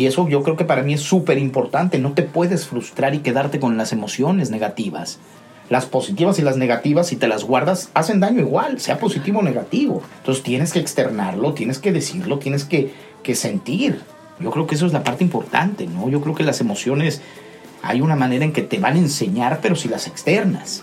Y eso yo creo que para mí es súper importante. No te puedes frustrar y quedarte con las emociones negativas. Las positivas y las negativas, si te las guardas, hacen daño igual, sea positivo o negativo. Entonces tienes que externarlo, tienes que decirlo, tienes que, que sentir. Yo creo que eso es la parte importante, ¿no? Yo creo que las emociones hay una manera en que te van a enseñar, pero si las externas.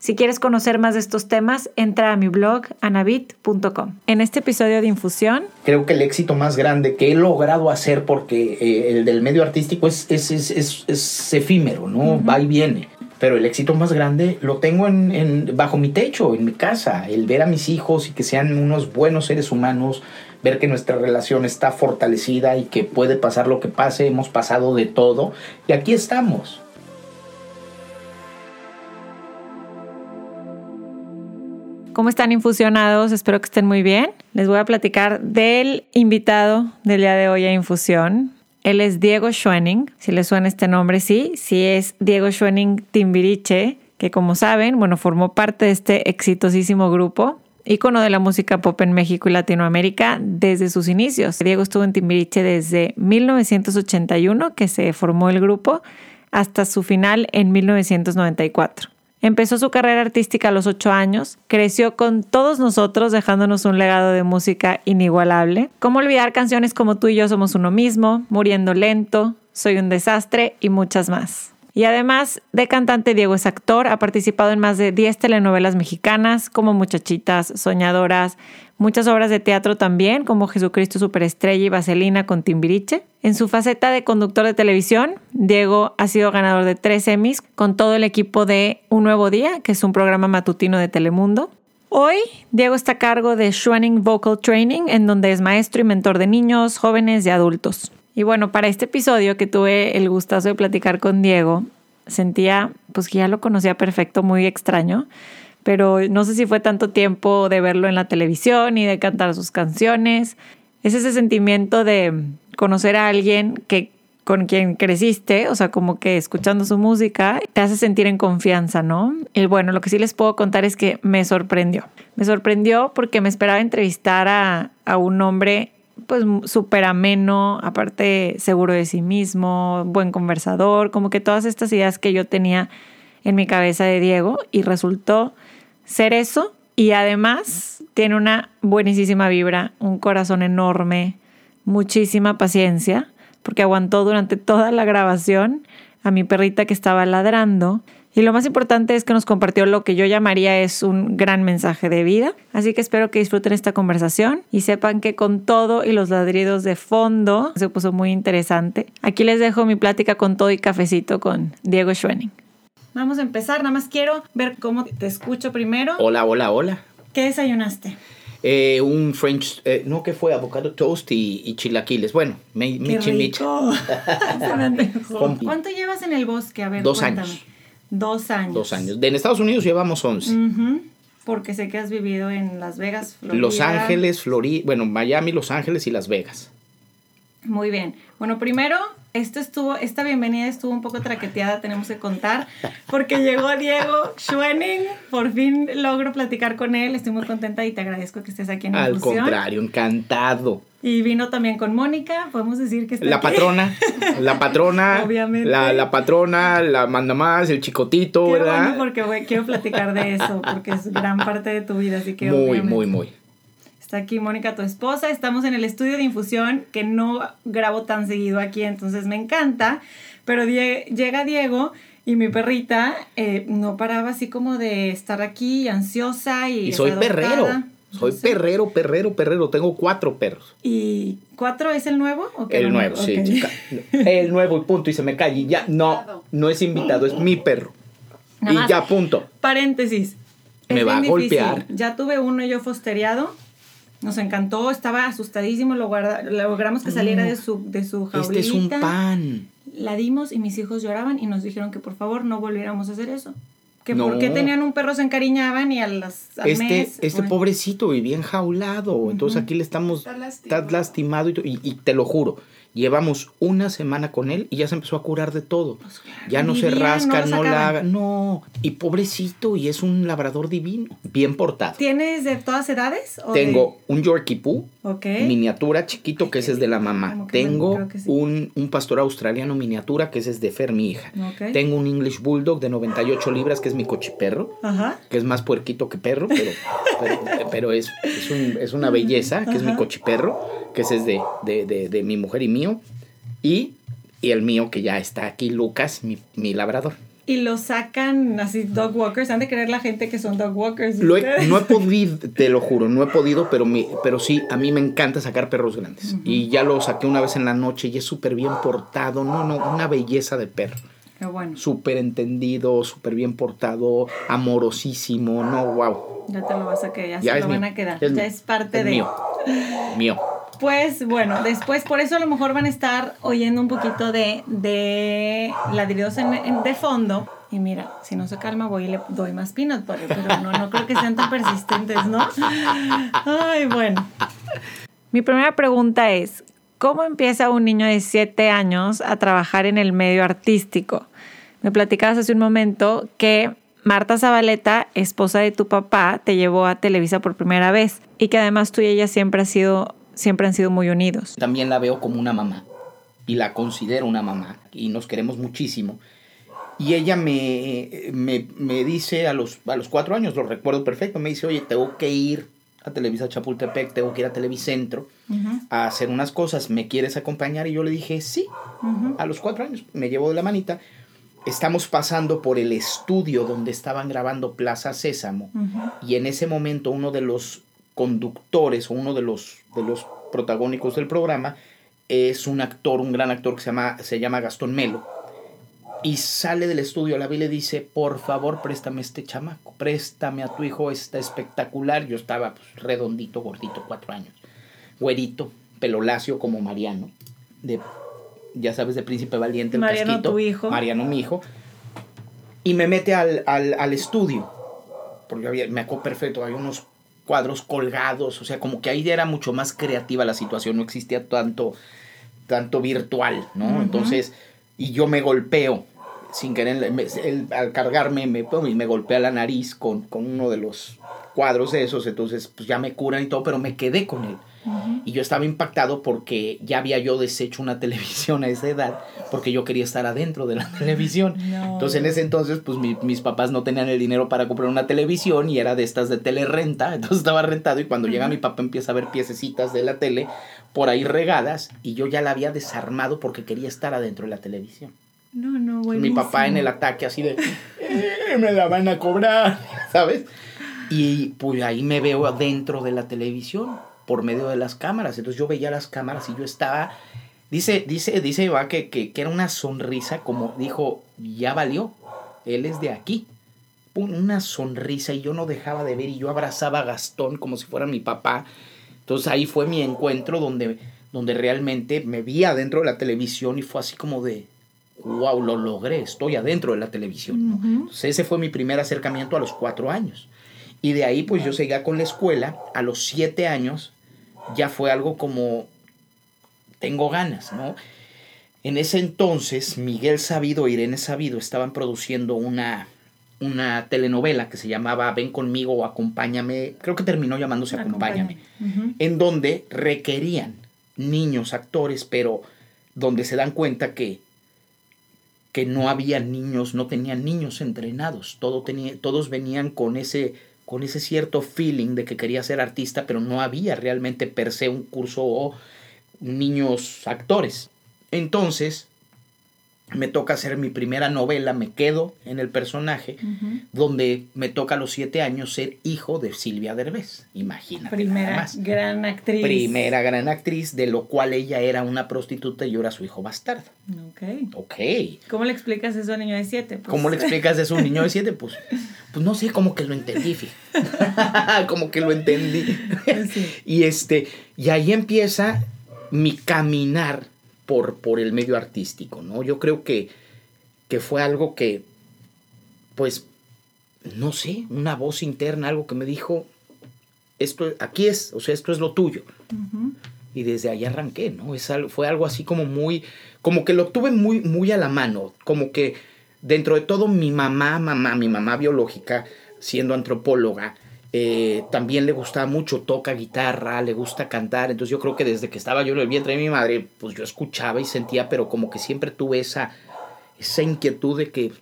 Si quieres conocer más de estos temas, entra a mi blog anabit.com. En este episodio de Infusión... Creo que el éxito más grande que he logrado hacer, porque eh, el del medio artístico es, es, es, es efímero, ¿no? Va y viene. Pero el éxito más grande lo tengo en, en, bajo mi techo, en mi casa. El ver a mis hijos y que sean unos buenos seres humanos, ver que nuestra relación está fortalecida y que puede pasar lo que pase, hemos pasado de todo y aquí estamos. ¿Cómo están infusionados? Espero que estén muy bien. Les voy a platicar del invitado del día de hoy a Infusión. Él es Diego Schwenning, si le suena este nombre, sí, sí es Diego Schwenning Timbiriche, que como saben, bueno, formó parte de este exitosísimo grupo, ícono de la música pop en México y Latinoamérica desde sus inicios. Diego estuvo en Timbiriche desde 1981, que se formó el grupo, hasta su final en 1994. Empezó su carrera artística a los ocho años, creció con todos nosotros dejándonos un legado de música inigualable. ¿Cómo olvidar canciones como Tú y yo somos uno mismo, Muriendo lento, Soy un desastre y muchas más? Y además de cantante, Diego es actor, ha participado en más de 10 telenovelas mexicanas como Muchachitas, Soñadoras, muchas obras de teatro también como Jesucristo Superestrella y Vaselina con Timbiriche. En su faceta de conductor de televisión, Diego ha sido ganador de tres Emmys con todo el equipo de Un Nuevo Día, que es un programa matutino de Telemundo. Hoy, Diego está a cargo de Schwenning Vocal Training, en donde es maestro y mentor de niños, jóvenes y adultos. Y bueno, para este episodio que tuve el gustazo de platicar con Diego, sentía pues que ya lo conocía perfecto, muy extraño, pero no sé si fue tanto tiempo de verlo en la televisión y de cantar sus canciones. Es ese sentimiento de conocer a alguien que con quien creciste, o sea, como que escuchando su música, te hace sentir en confianza, ¿no? Y bueno, lo que sí les puedo contar es que me sorprendió. Me sorprendió porque me esperaba entrevistar a, a un hombre pues súper ameno, aparte seguro de sí mismo, buen conversador, como que todas estas ideas que yo tenía en mi cabeza de Diego y resultó ser eso. Y además tiene una buenísima vibra, un corazón enorme, muchísima paciencia, porque aguantó durante toda la grabación a mi perrita que estaba ladrando y lo más importante es que nos compartió lo que yo llamaría es un gran mensaje de vida. Así que espero que disfruten esta conversación y sepan que con todo y los ladridos de fondo se puso muy interesante. Aquí les dejo mi plática con todo y cafecito con Diego Schwenning. Vamos a empezar, nada más quiero ver cómo te escucho primero. Hola, hola, hola. ¿Qué desayunaste? Eh, un French, eh, no que fue avocado toast y, y chilaquiles. Bueno, michi michi. ¿Cuánto llevas en el bosque? A ver, Dos años. Dos años. Dos años. en Estados Unidos llevamos 11. Porque sé que has vivido en Las Vegas, Florida. Los Ángeles, Florida, bueno, Miami, Los Ángeles y Las Vegas. Muy bien. Bueno, primero, esto estuvo, esta bienvenida estuvo un poco traqueteada, tenemos que contar, porque llegó Diego Schwenning, por fin logro platicar con él, estoy muy contenta y te agradezco que estés aquí en Al contrario, encantado. Y vino también con Mónica, podemos decir que está La patrona, la patrona, Obviamente. La, la, patrona, la manda más, el chicotito, ¿verdad? Bueno porque quiero platicar de eso, porque es gran parte de tu vida, así que Muy, muy, muy. Está aquí Mónica, tu esposa. Estamos en el estudio de infusión, que no grabo tan seguido aquí, entonces me encanta. Pero llega Diego y mi perrita eh, no paraba así como de estar aquí ansiosa y... Y soy perrero. Soy perrero, perrero, perrero. Tengo cuatro perros. ¿Y cuatro es el nuevo? ¿o qué el nuevo, sí, chica. El nuevo y punto. Y se me cae. Y ya, no, no es invitado, es mi perro. y ya, punto. Paréntesis. me Es va a difícil. golpear. Ya tuve uno yo fosteriado. Nos encantó, estaba asustadísimo, lo guarda- logramos que saliera de su, de su jaulita. Este es un pan. La dimos y mis hijos lloraban y nos dijeron que por favor no volviéramos a hacer eso. Que No. porque tenían un perro se encariñaban y a las al Este, mes, este bueno, pobrecito vivía enjaulado. Entonces aquí le estamos. Está lastimado. Está lastimado y, y- y te lo juro. Llevamos una semana con él y ya se empezó a curar de todo. Ya no se rasca, no la haga. No. Y pobrecito, y es un labrador divino. Bien portado. ¿Tienes de todas edades? o de- Tengo un Yorkie Poo, Miniatura chiquito, que ese es de la mamá. Tengo sí. un, un pastor australiano miniatura, que ese es de Fer, mi hija. Tengo un English Bulldog de 98 libras, que es mi cochiperro. Ajá. que es más puerquito que perro, pero, pero, pero es, es, un- es una belleza, que es mi cochiperro, que ese es de, de, de, de mi mujer y mío, y, y el mío que ya está aquí, Lucas, mi, mi labrador. Y lo sacan así dog walkers. Han de creer la gente que son dog walkers. Lo he- ustedes. no he podido, te lo juro, no he podido, pero, mi, pero sí, a mí me encanta sacar perros grandes. Y ya lo saqué una vez en la noche y es súper bien portado, no, no, una belleza de perro. Qué bueno. Súper entendido, súper bien portado, amorosísimo, no, wow. Ya te lo vas a quedar, ya, Ya se es lo van a quedar. es ya es parte es de. Mío, mío. Pues bueno, después por eso a lo mejor van a estar oyendo un poquito de, de ladridos en, de fondo. Y mira, si no se calma voy y le doy más peanut butter, pero no, no creo que sean tan persistentes, ¿no? Ay, bueno. Mi primera pregunta es, ¿cómo empieza un niño de 7 años a trabajar en el medio artístico? Me platicabas hace un momento que Marta Zabaleta, esposa de tu papá, te llevó a Televisa por primera vez y que además tú y ella siempre, ha sido, siempre han sido muy unidos. También la veo como una mamá y la considero una mamá y nos queremos muchísimo. Y ella me, me, me dice a los, a los cuatro años, lo recuerdo perfecto, me dice, oye, tengo que ir a Televisa Chapultepec, tengo que ir a Televicentro a hacer unas cosas, ¿me quieres acompañar? Y yo le dije, sí, a los cuatro años, me llevo de la manita. Estamos pasando por el estudio donde estaban grabando Plaza Sésamo y en ese momento uno de los conductores o uno de los, de los protagónicos del programa es un actor, un gran actor que se llama, se llama Gastón Melo. Y sale del estudio, la vi y le dice, por favor, préstame este chamaco, préstame a tu hijo, está espectacular. Yo estaba pues, redondito, gordito, cuatro años, güerito, pelo lacio como Mariano, de, ya sabes, de Príncipe Valiente, el Mariano, casquito. tu hijo. Mariano, mi hijo. Y me mete al, al, al estudio, porque había, me acuerdo perfecto, había unos cuadros colgados, o sea, como que ahí ya era mucho más creativa la situación, no existía tanto, tanto virtual, ¿no? Entonces, y yo me golpeo, sin querer, me- al cargarme, me, me golpea la nariz con, con uno de los cuadros de esos, entonces, pues ya me curan y todo, pero me quedé con él. Y yo estaba impactado porque ya había yo deshecho una televisión a esa edad, porque yo quería estar adentro de la televisión. No. Entonces en ese entonces, pues mi- mis papás no tenían el dinero para comprar una televisión y era de estas de telerenta, entonces estaba rentado y cuando llega mi papá empieza a ver piececitas de la tele por ahí regadas y yo ya la había desarmado porque quería estar adentro de la televisión. No, no, Mi buenísimo. papá en el ataque así de, "Eh, me la van a cobrar, ¿sabes? Y pues ahí me veo adentro de la televisión por medio de las cámaras. Entonces yo veía las cámaras y yo estaba, dice, dice, dice Iván que, que, que era una sonrisa como dijo, ya valió, él es de aquí. Una sonrisa y yo no dejaba de ver y yo abrazaba a Gastón como si fuera mi papá. Entonces ahí fue mi encuentro donde, donde realmente me vi adentro de la televisión y fue así como de, wow, lo logré, estoy adentro de la televisión. ¿no? Entonces ese fue mi primer acercamiento a los cuatro años. Y de ahí pues yo seguía con la escuela. A los siete años ya fue algo como, tengo ganas, ¿no? En ese entonces Miguel Sabido e Irene Sabido estaban produciendo una, una telenovela que se llamaba Ven conmigo o Acompáñame. Creo que terminó llamándose Acompáñame en donde requerían niños actores, pero donde se dan cuenta que, que no había niños, no tenían niños entrenados, todo tenía, todos venían con ese, con ese cierto feeling de que quería ser artista, pero no había realmente per se un curso o niños actores. Entonces, me toca hacer mi primera novela, me quedo en el personaje, donde me toca a los siete años ser hijo de Silvia Derbez. Imagínate. Primera gran actriz. Primera gran actriz, de lo cual ella era una prostituta y yo era su hijo bastardo. Ok. Ok. ¿Cómo le explicas eso a un niño de siete? Pues, ¿Cómo le explicas eso a un niño de siete? Pues, pues no sé, como que lo entendí, como que lo entendí. y este, y ahí empieza mi caminar por, por el medio artístico, ¿no? Yo creo que, que fue algo que, pues, no sé, una voz interna, algo que me dijo, esto aquí es, o sea, esto es lo tuyo. Y desde ahí arranqué, ¿no? Es algo, fue algo así como muy, como que lo tuve muy, muy a la mano, como que dentro de todo mi mamá, mamá, mi mamá biológica, siendo antropóloga, eh, también le gustaba mucho, toca guitarra, le gusta cantar, entonces yo creo que desde que estaba yo en el vientre de mi madre, pues yo escuchaba y sentía, pero como que siempre tuve esa, esa inquietud de que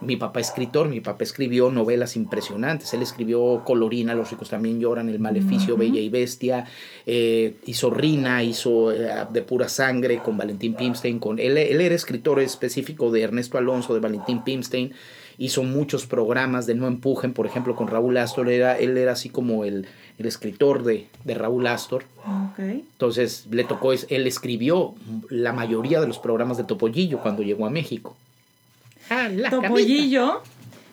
mi papá escritor, mi papá escribió novelas impresionantes, él escribió Colorina, Los ricos también lloran, El maleficio, Bella y Bestia, eh, hizo Rina, hizo eh, De pura sangre con Valentín Pimstein, con, él, él era escritor específico de Ernesto Alonso, de Valentín Pimstein, hizo muchos programas de No Empujen, por ejemplo, con Raúl Astor, era, él era así como el, el escritor de, de, Raúl Astor. Entonces le tocó, él escribió la mayoría de los programas de Topollillo cuando llegó a México. Ah, Topollillo,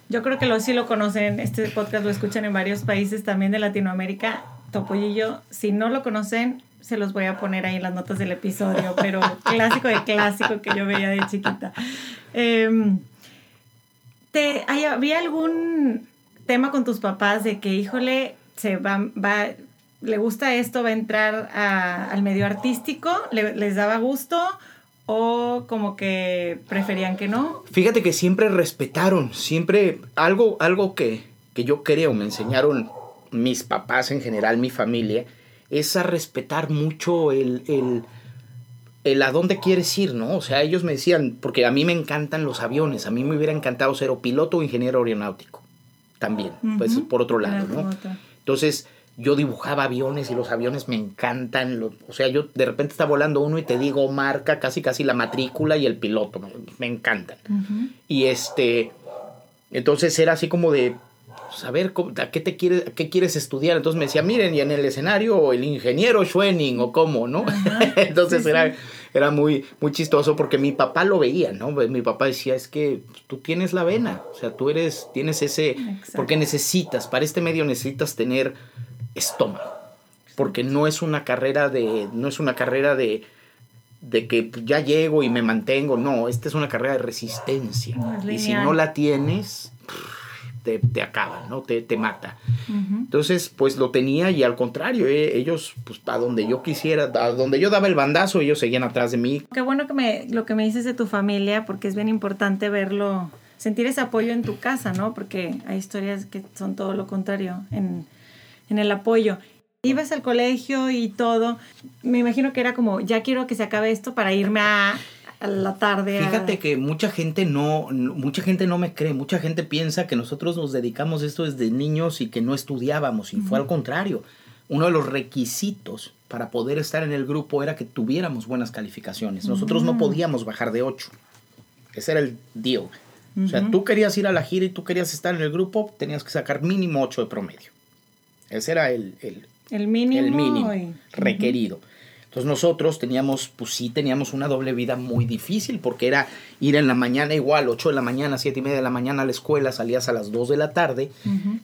yo creo que lo, sí lo conocen, este podcast lo escuchan en varios países también de Latinoamérica. Topollillo, si no lo conocen, se los voy a poner ahí en las notas del episodio, pero clásico de clásico que yo veía de chiquita. Eh, ¿Había algún tema con tus papás de que, híjole, se va, va le gusta esto, va a entrar al medio artístico? ¿Les daba gusto? ¿O como que preferían que no? Fíjate que siempre respetaron, siempre algo, algo que, que yo creo me enseñaron mis papás en general, mi familia, es a respetar mucho el el a dónde quieres ir, ¿no? O sea, ellos me decían, porque a mí me encantan los aviones, a mí me hubiera encantado ser o piloto o ingeniero aeronáutico, también, pues por otro lado, ¿no? Entonces, yo dibujaba aviones y los aviones me encantan, o sea, yo de repente está volando uno y te digo marca, casi casi la matrícula y el piloto, me, encantan. Y este, entonces era así como de, saber pues, a qué te quieres, qué quieres estudiar. Entonces me decía, miren, y en el escenario el ingeniero Schwenning o cómo, ¿no? Entonces era, era muy, muy chistoso porque mi papá lo veía, ¿no? Mi papá decía, es que tú tienes la vena, o sea, tú eres, tienes ese, porque necesitas, para este medio necesitas tener estómago, porque no es una carrera de, no es una carrera de, de que ya llego y me mantengo, no, esta es una carrera de resistencia. y si no la tienes te, te acaba, ¿no? Te, te mata. Entonces, pues lo tenía y al contrario, eh, ellos, pues a donde yo quisiera, a donde yo daba el bandazo, ellos seguían atrás de mí. Qué bueno que me, lo que me dices de tu familia, porque es bien importante verlo, sentir ese apoyo en tu casa, ¿no? Porque hay historias que son todo lo contrario en, en el apoyo ibas al colegio y todo, me imagino que era como, ya quiero que se acabe esto para irme a la tarde. Fíjate que mucha gente no, mucha gente no me cree, mucha gente piensa que nosotros nos dedicamos esto desde niños y que no estudiábamos, y fue al contrario. Uno de los requisitos para poder estar en el grupo era que tuviéramos buenas calificaciones. Nosotros no podíamos bajar de 8. Ese era el deal. O sea, tú querías ir a la gira y tú querías estar en el grupo, tenías que sacar mínimo 8 de promedio. Ese era el, el, mínimo, el mínimo requerido. Entonces nosotros teníamos, pues sí, teníamos una doble vida muy difícil porque era ir en la mañana igual, 8 de la mañana, 7 y media de la mañana a la escuela, salías a las 2 de la tarde,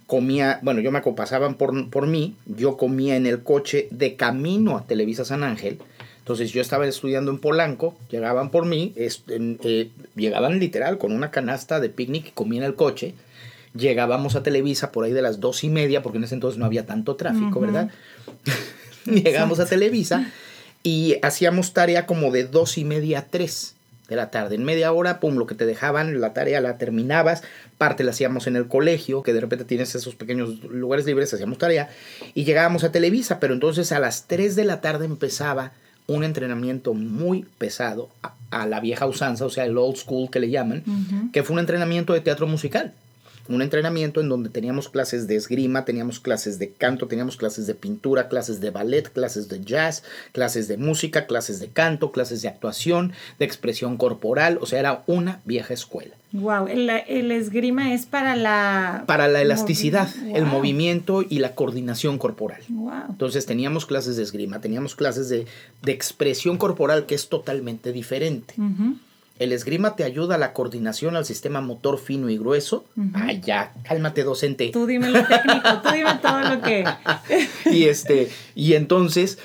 comía, bueno, yo me acompasaban por, por mí, yo comía en el coche de camino a Televisa San Ángel, entonces yo estaba estudiando en Polanco, llegaban por mí, eh, llegaban literal con una canasta de picnic y comía en el coche, llegábamos a Televisa por ahí de las dos y media, porque en ese entonces no había tanto tráfico, ¿verdad? Llegamos a Televisa y hacíamos tarea como de dos y media a tres de la tarde. En media hora, pum, lo que te dejaban, la tarea la terminabas, parte la hacíamos en el colegio, que de repente tienes esos pequeños lugares libres, hacíamos tarea, y llegábamos a Televisa, pero entonces a las 3 de la tarde empezaba un entrenamiento muy pesado a, la vieja usanza, o sea, el old school que le llaman, que fue un entrenamiento de teatro musical un entrenamiento en donde teníamos clases de esgrima, teníamos clases de canto, teníamos clases de pintura, clases de ballet, clases de jazz, clases de música, clases de canto, clases de actuación, de expresión corporal, o sea, era una vieja escuela. Wow, el, esgrima es para la... Para la elasticidad, el movimiento y la coordinación corporal. Wow. Entonces teníamos clases de esgrima, teníamos clases de, expresión corporal que es totalmente diferente. El esgrima te ayuda a la coordinación al sistema motor fino y grueso. Ay, ya, cálmate, docente. Tú dime lo técnico, tú dime todo lo que. y este, y entonces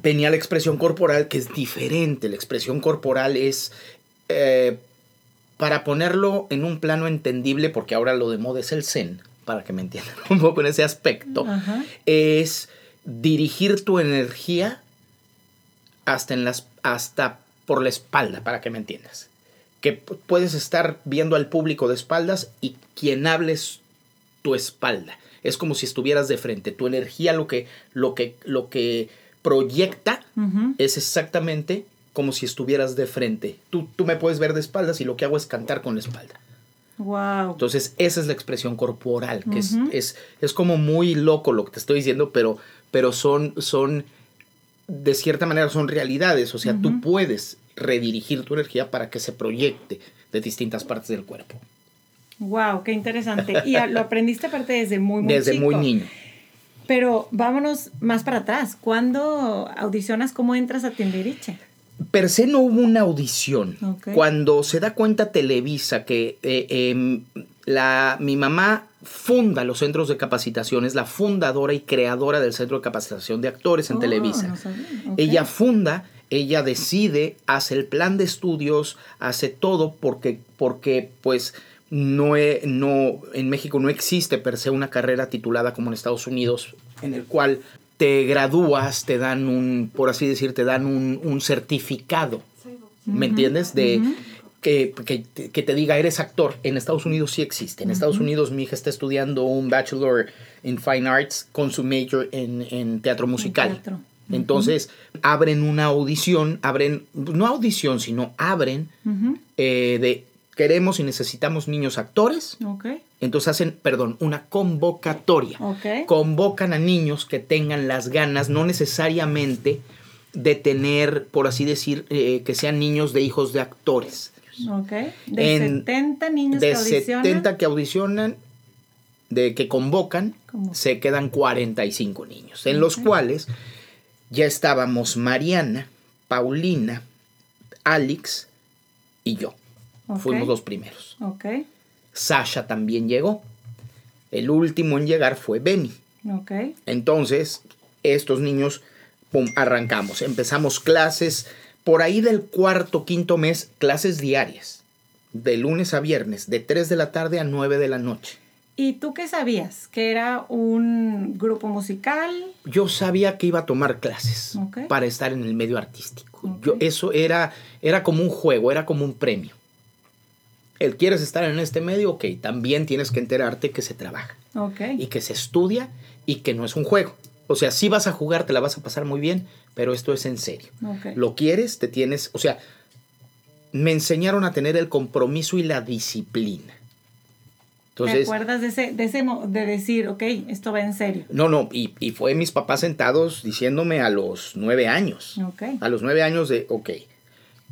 tenía la expresión corporal que es diferente. La expresión corporal es. Eh, para ponerlo en un plano entendible, porque ahora lo de moda es el zen, para que me entiendan un poco en ese aspecto, es dirigir tu energía hasta en las hasta por la espalda, para que me entiendas. Que puedes estar viendo al público de espaldas y quien hables tu espalda. Es como si estuvieras de frente. Tu energía lo que, lo que, lo que proyecta es exactamente como si estuvieras de frente. Tú, tú me puedes ver de espaldas y lo que hago es cantar con la espalda. Wow. Entonces, esa es la expresión corporal, que es, es, es, como muy loco lo que te estoy diciendo, pero, pero son, son de cierta manera son realidades, o sea, tú puedes redirigir tu energía para que se proyecte de distintas partes del cuerpo. Wow, qué interesante. Y lo aprendiste aparte desde muy, muy Desde muy niño. Pero vámonos más para atrás. ¿Cuándo audicionas? ¿Cómo entras a Timbiriche? Per se no hubo una audición. Cuando se da cuenta Televisa que eh, em, la, mi mamá funda los centros de capacitación, es la fundadora y creadora del Centro de Capacitación de Actores en oh, Televisa. Ella funda, ella decide, hace el plan de estudios, hace todo porque, porque pues no, no, en México no existe per se una carrera titulada como en Estados Unidos, en el cual te gradúas, te dan un, por así decir, te dan un, certificado. ¿Me entiendes? De, que, que, te diga, eres actor. En Estados Unidos sí existe. En Estados Unidos mi hija está estudiando un Bachelor in Fine Arts con su major en, teatro musical. Entonces, abren una audición, abren, no audición, sino abren eh, de queremos y necesitamos niños actores. Entonces hacen, perdón, una convocatoria. Convocan a niños que tengan las ganas, no necesariamente de tener, por así decir, eh, que sean niños de hijos de actores. Ok. De 70 niños de que audicionan. 70 que audicionan, de que convocan, se quedan 45 niños, en los cuales ya estábamos Mariana, Paulina, Alex y yo. Fuimos los primeros. Ok. Sasha también llegó. El último en llegar fue Benny. Ok. Entonces, estos niños, pum, arrancamos. Empezamos clases por ahí del cuarto, quinto mes, clases diarias, de lunes a viernes, de 3 de la tarde a 9 de la noche. ¿Y tú qué sabías? ¿Que era un grupo musical? Yo sabía que iba a tomar clases para estar en el medio artístico. Yo, eso era, era como un juego, era como un premio. El quieres estar en este medio, ok, también tienes que enterarte que se trabaja. Y que se estudia y que no es un juego. O sea, si vas a jugar, te la vas a pasar muy bien, pero esto es en serio. Lo quieres, te tienes, o sea, me enseñaron a tener el compromiso y la disciplina. Entonces, ¿Te acuerdas de ese, de ese, de decir, ok, esto va en serio? No, no, y, y fue mis papás sentados diciéndome a los nueve años. Okay. A los nueve años de, ok,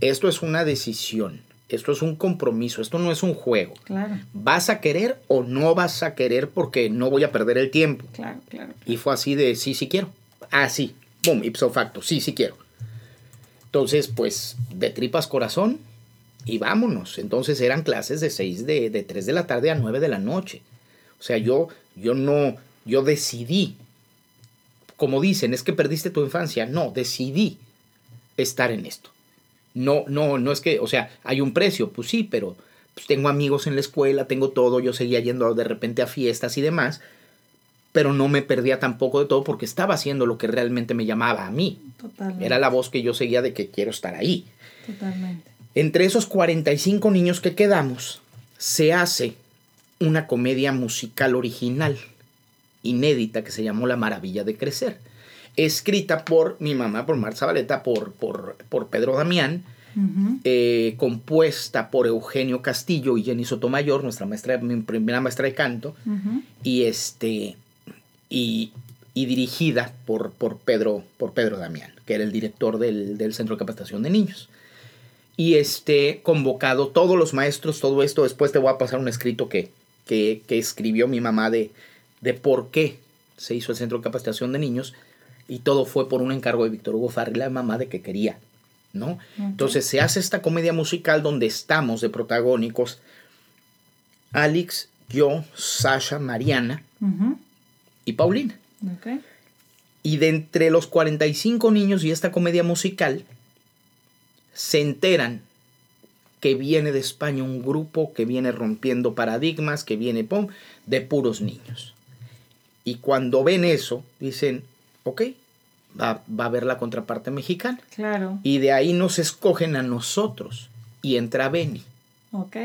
esto es una decisión, esto es un compromiso, esto no es un juego. Claro. ¿Vas a querer o no vas a querer porque no voy a perder el tiempo? Claro, claro. Y fue así de, sí, sí quiero. Ah, sí, boom, ipso facto, sí, sí quiero. Entonces, pues, de tripas corazón y vámonos. Entonces eran clases de 6, de, de 3 de la tarde a 9 de la noche. O sea, yo, yo no, yo decidí, como dicen, es que perdiste tu infancia. No, decidí estar en esto. No, no, no es que, o sea, hay un precio, pues sí, pero pues tengo amigos en la escuela, tengo todo, yo seguía yendo de repente a fiestas y demás, pero no me perdía tampoco de todo porque estaba haciendo lo que realmente me llamaba a mí. Totalmente. Era la voz que yo seguía de que quiero estar ahí. Totalmente. Entre esos 45 niños que quedamos, se hace una comedia musical original, inédita, que se llamó La Maravilla de Crecer, escrita por mi mamá, por Marta Zabaleta, por, por, por Pedro Damián eh, compuesta por Eugenio Castillo y Jenny Sotomayor, nuestra maestra, mi primera maestra de canto, y este y, dirigida por, por, Pedro, por Pedro Damián, que era el director del, Centro de Capacitación de Niños. Y este, convocado todos los maestros, todo esto, después te voy a pasar un escrito que, que, escribió mi mamá de, de por qué se hizo el Centro de Capacitación de Niños, y todo fue por un encargo de Víctor Hugo Farri, la mamá de que quería, ¿no? Entonces se hace esta comedia musical donde estamos de protagónicos Alex, yo, Sasha, Mariana y Paulina. Y de entre los 45 niños y esta comedia musical, se enteran que viene de España un grupo que viene rompiendo paradigmas, que viene de puros niños. Y cuando ven eso, dicen, ok, va, va, a haber la contraparte mexicana. Claro. Y de ahí nos escogen a nosotros y entra Beni. Ok.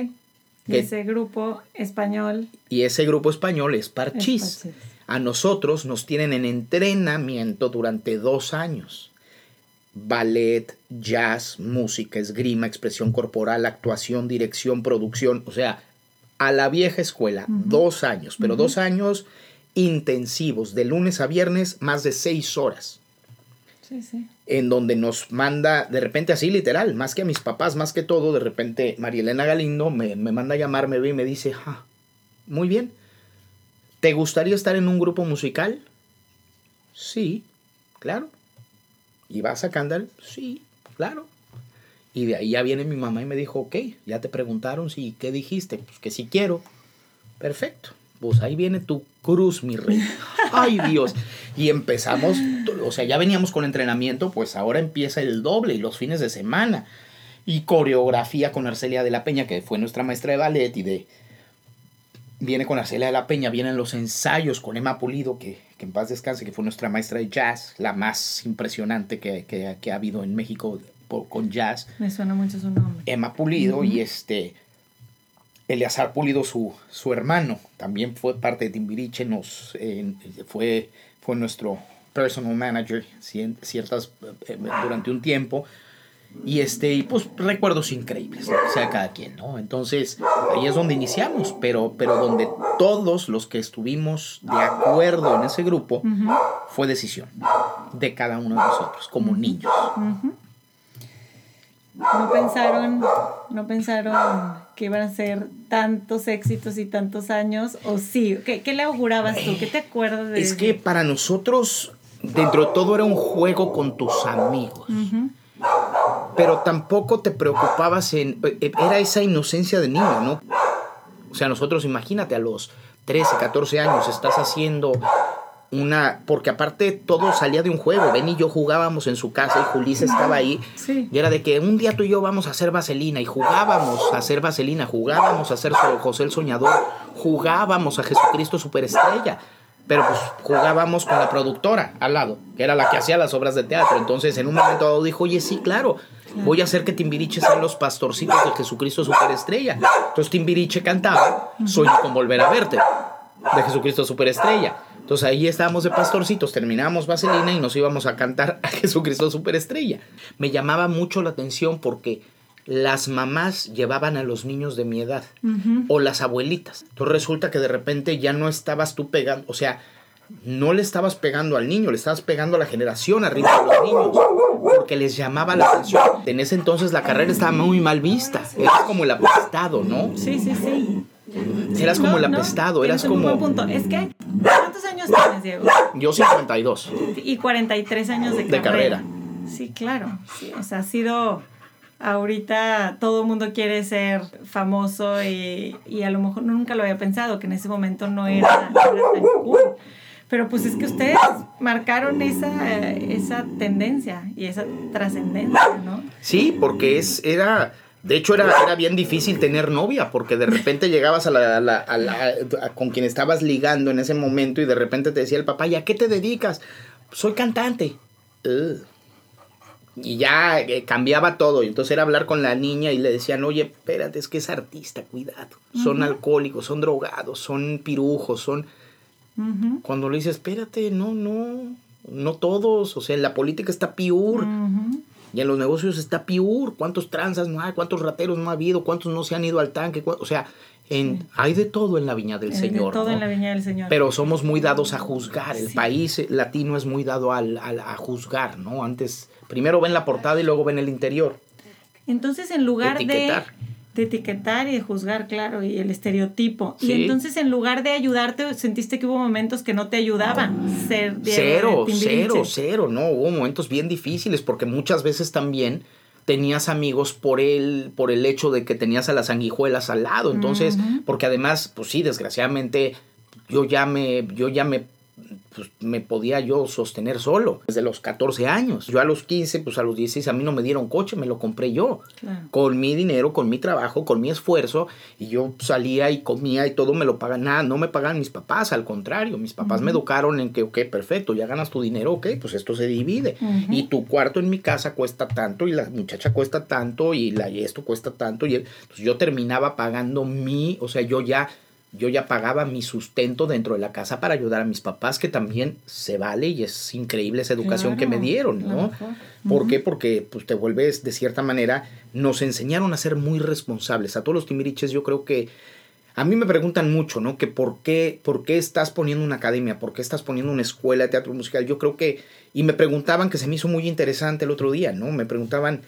Y ese grupo español. Y ese grupo español es Parchís. A nosotros nos tienen en entrenamiento durante dos años. Ballet, jazz, música, esgrima, expresión corporal, actuación, dirección, producción. O sea, a la vieja escuela, dos años, pero dos años intensivos, de lunes a viernes, más de seis horas. Sí, sí. En donde nos manda, de repente así literal, más que a mis papás, más que todo, de repente María Elena Galindo me, manda a llamar, me ve y me dice, ah, muy bien, ¿te gustaría estar en un grupo musical? Sí, claro. ¿Y vas a cantar? Sí, claro. Y de ahí ya viene mi mamá y me dijo, ok, ya te preguntaron si, ¿qué dijiste? Pues que si quiero. Perfecto pues ahí viene tu cruz, mi rey. Ay Dios. Y empezamos, o sea, ya veníamos con entrenamiento, pues ahora empieza el doble y los fines de semana. Y coreografía con Arcelia de la Peña, que fue nuestra maestra de ballet y de... Viene con Arcelia de la Peña, vienen los ensayos con Emma Pulido, que, en paz descanse, que fue nuestra maestra de jazz, la más impresionante que, que, ha habido en México con jazz. Me suena mucho su nombre. Emma Pulido y este Eleazar Pulido, su, su hermano, también fue parte de Timbiriche, nos, fue, fue nuestro personal manager ciertas, eh, durante un tiempo. Y este, y pues recuerdos increíbles, o sea, cada quien, ¿no? Entonces, ahí es donde iniciamos, pero, pero donde todos los que estuvimos de acuerdo en ese grupo fue decisión de cada uno de nosotros, como niños. No pensaron, no pensaron que iban a ser tantos éxitos y tantos años, o sí, ¿qué, le augurabas tú? ¿Qué te acuerdas de Es que para nosotros, dentro de todo, era un juego con tus amigos. Pero tampoco te preocupabas en. Eh, era esa inocencia de niño, ¿no? O sea, nosotros, imagínate, a los 13, 14 años estás haciendo una, porque aparte todo salía de un juego. Ben y yo jugábamos en su casa y Julissa estaba ahí. Y era de que un día tú y yo vamos a hacer vaselina y jugábamos a hacer vaselina, jugábamos a hacer José el Soñador, jugábamos a Jesucristo Superestrella. Pero pues jugábamos con la productora al lado, que era la que hacía las obras de teatro. Entonces en un momento dado dijo, oye, sí, claro, voy a hacer que Timbiriche sean los pastorcitos de Jesucristo Superestrella. Entonces Timbiriche cantaba, Sueño con volver a verte, de Jesucristo Superestrella. Entonces ahí estábamos de pastorcitos, terminábamos Vaselina y nos íbamos a cantar a Jesucristo Superestrella. Me llamaba mucho la atención porque las mamás llevaban a los niños de mi edad o las abuelitas. Entonces resulta que de repente ya no estabas tú pegando, o sea, no le estabas pegando al niño, le estabas pegando a la generación arriba de los niños, porque les llamaba la atención. En ese entonces la carrera estaba muy mal vista, era como el apostado, ¿no? Sí, sí, sí. Eras como el apestado, eras como... Un punto. Es que, ¿cuántos años tienes, Diego? Yo 52. Y 43 años de, de carrera. Sí, claro. o sea, ha sido... Ahorita todo el mundo quiere ser famoso y, y, a lo mejor nunca lo había pensado, que en ese momento no era, tan cool. Pero pues es que ustedes marcaron esa, esa tendencia y esa trascendencia, ¿no? Sí, porque es, era de hecho, era, era bien difícil tener novia, porque de repente llegabas a la, a la, a con quien estabas ligando en ese momento y de repente te decía el papá, ¿y a qué te dedicas? Soy cantante. Y ya eh, cambiaba todo. Y entonces era hablar con la niña y le decían, oye, espérate, es que es artista, cuidado. Son alcohólicos, son drogados, son pirujos, son... Cuando le dices, espérate, no, no, no todos. O sea, la política está pior. Y en los negocios está piur. ¿Cuántos tranzas no hay? ¿Cuántos rateros no ha habido? ¿Cuántos no se han ido al tanque? O sea, en, hay de todo en la viña del Hay Señor. De todo ¿no? en la viña del Señor. Pero somos muy dados a juzgar. El Sí. país latino es muy dado al, al- a juzgar, ¿no? Antes, primero ven la portada y luego ven el interior. Entonces, en lugar Etiquetar. de etiquetar y de juzgar, claro, y el estereotipo. Sí. Y entonces, en lugar de ayudarte, sentiste que hubo momentos que no te ayudaban. Ser Diego Cero, de cero, Timbiriche. cero, no, hubo momentos bien difíciles porque muchas veces también tenías amigos por el, por el hecho de que tenías a las sanguijuelas al lado, entonces, porque además, pues sí, desgraciadamente, yo ya me, yo ya me, pues, me podía yo sostener solo desde los 14 años. Yo a los 15, pues a los 16 a mí no me dieron coche, me lo compré yo Claro. con mi dinero, con mi trabajo, con mi esfuerzo, y yo salía y comía y todo me lo pagan, nada, no me pagan mis papás, al contrario, mis papás me educaron en que, ok, perfecto, ya ganas tu dinero, ok, pues esto se divide, y tu cuarto en mi casa cuesta tanto, y la muchacha cuesta tanto, y, la, y esto cuesta tanto, y el- entonces yo terminaba pagando mi, o sea, yo ya... Yo ya pagaba mi sustento dentro de la casa para ayudar a mis papás, que también se vale y es increíble esa educación que me dieron, ¿no? ¿Por qué? Porque pues, te vuelves, de cierta manera, nos enseñaron a ser muy responsables. A todos los timiriches yo creo que... A mí me preguntan mucho, ¿no? Que por qué, por qué estás poniendo una academia, por qué estás poniendo una escuela de teatro musical. Yo creo que... Y me preguntaban, que se me hizo muy interesante el otro día, ¿no? Me preguntaban,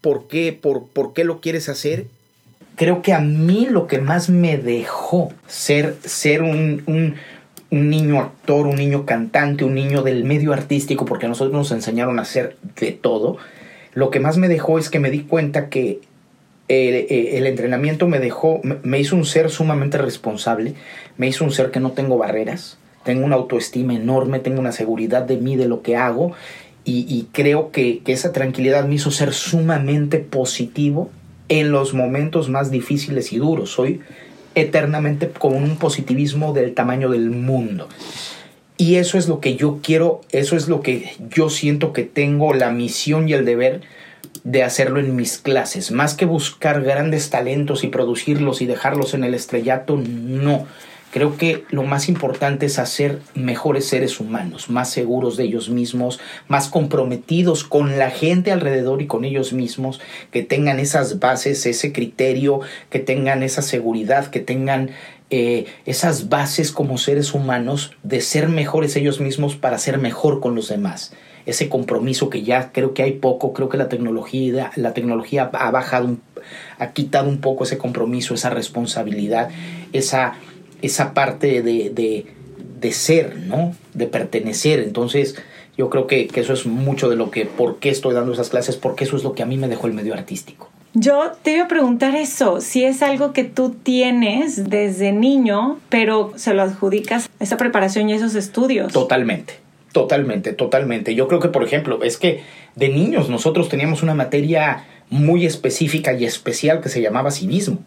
¿por qué, por, por qué lo quieres hacer? Creo que a mí lo que más me dejó ser, ser un, un, un niño actor, un niño cantante, un niño del medio artístico, porque a nosotros nos enseñaron a hacer de todo, lo que más me dejó es que me di cuenta que el, el entrenamiento me dejó, me, hizo un ser sumamente responsable, me hizo un ser que no tengo barreras, tengo una autoestima enorme, tengo una seguridad de mí, de lo que hago, y, creo que esa tranquilidad me hizo ser sumamente positivo en los momentos más difíciles y duros. Soy eternamente con un positivismo del tamaño del mundo. Y eso es lo que yo quiero, eso es lo que yo siento que tengo la misión y el deber de hacerlo en mis clases. Más que buscar grandes talentos y producirlos y dejarlos en el estrellato, no. Creo que lo más importante es hacer mejores seres humanos, más seguros de ellos mismos, más comprometidos con la gente alrededor y con ellos mismos, que tengan esas bases, ese criterio, que tengan esa seguridad, que tengan eh, esas bases como seres humanos de ser mejores ellos mismos para ser mejor con los demás. Ese compromiso que ya creo que hay poco, creo que la tecnología, la tecnología ha bajado, ha quitado un poco ese compromiso, esa responsabilidad, esa, esa parte de, de, de ser, ¿no? De pertenecer. Entonces, yo creo que, que eso es mucho de lo que, por qué estoy dando esas clases, porque eso es lo que a mí me dejó el medio artístico. Yo te iba a preguntar eso, si es algo que tú tienes desde niño, pero se lo adjudicas a esa preparación y esos estudios. Totalmente, totalmente, totalmente. Yo creo que, por ejemplo, es que de niños nosotros teníamos una materia muy específica y especial que se llamaba civismo.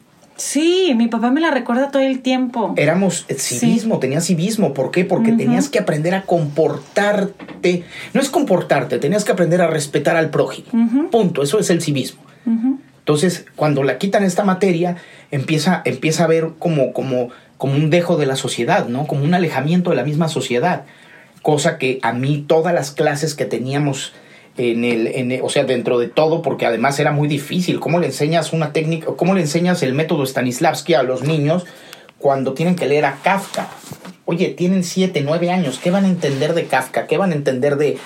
Sí, mi papá me la recuerda todo el tiempo. Éramos eh, civismo, tenías civismo. ¿Por qué? Porque tenías que aprender a comportarte. No es comportarte, tenías que aprender a respetar al prójimo. Punto, eso es el civismo. Entonces, cuando la quitan esta materia, empieza, empieza a ver como, como, como un dejo de la sociedad, ¿no? Como un alejamiento de la misma sociedad. Cosa que a mí todas las clases que teníamos en el, en o sea, dentro de todo, porque además era muy difícil. ¿Cómo le enseñas una técnica, cómo le enseñas el método Stanislavski a los niños cuando tienen que leer a Kafka? Oye, tienen siete, nueve años, ¿qué van a entender de Kafka? ¿Qué van a entender de,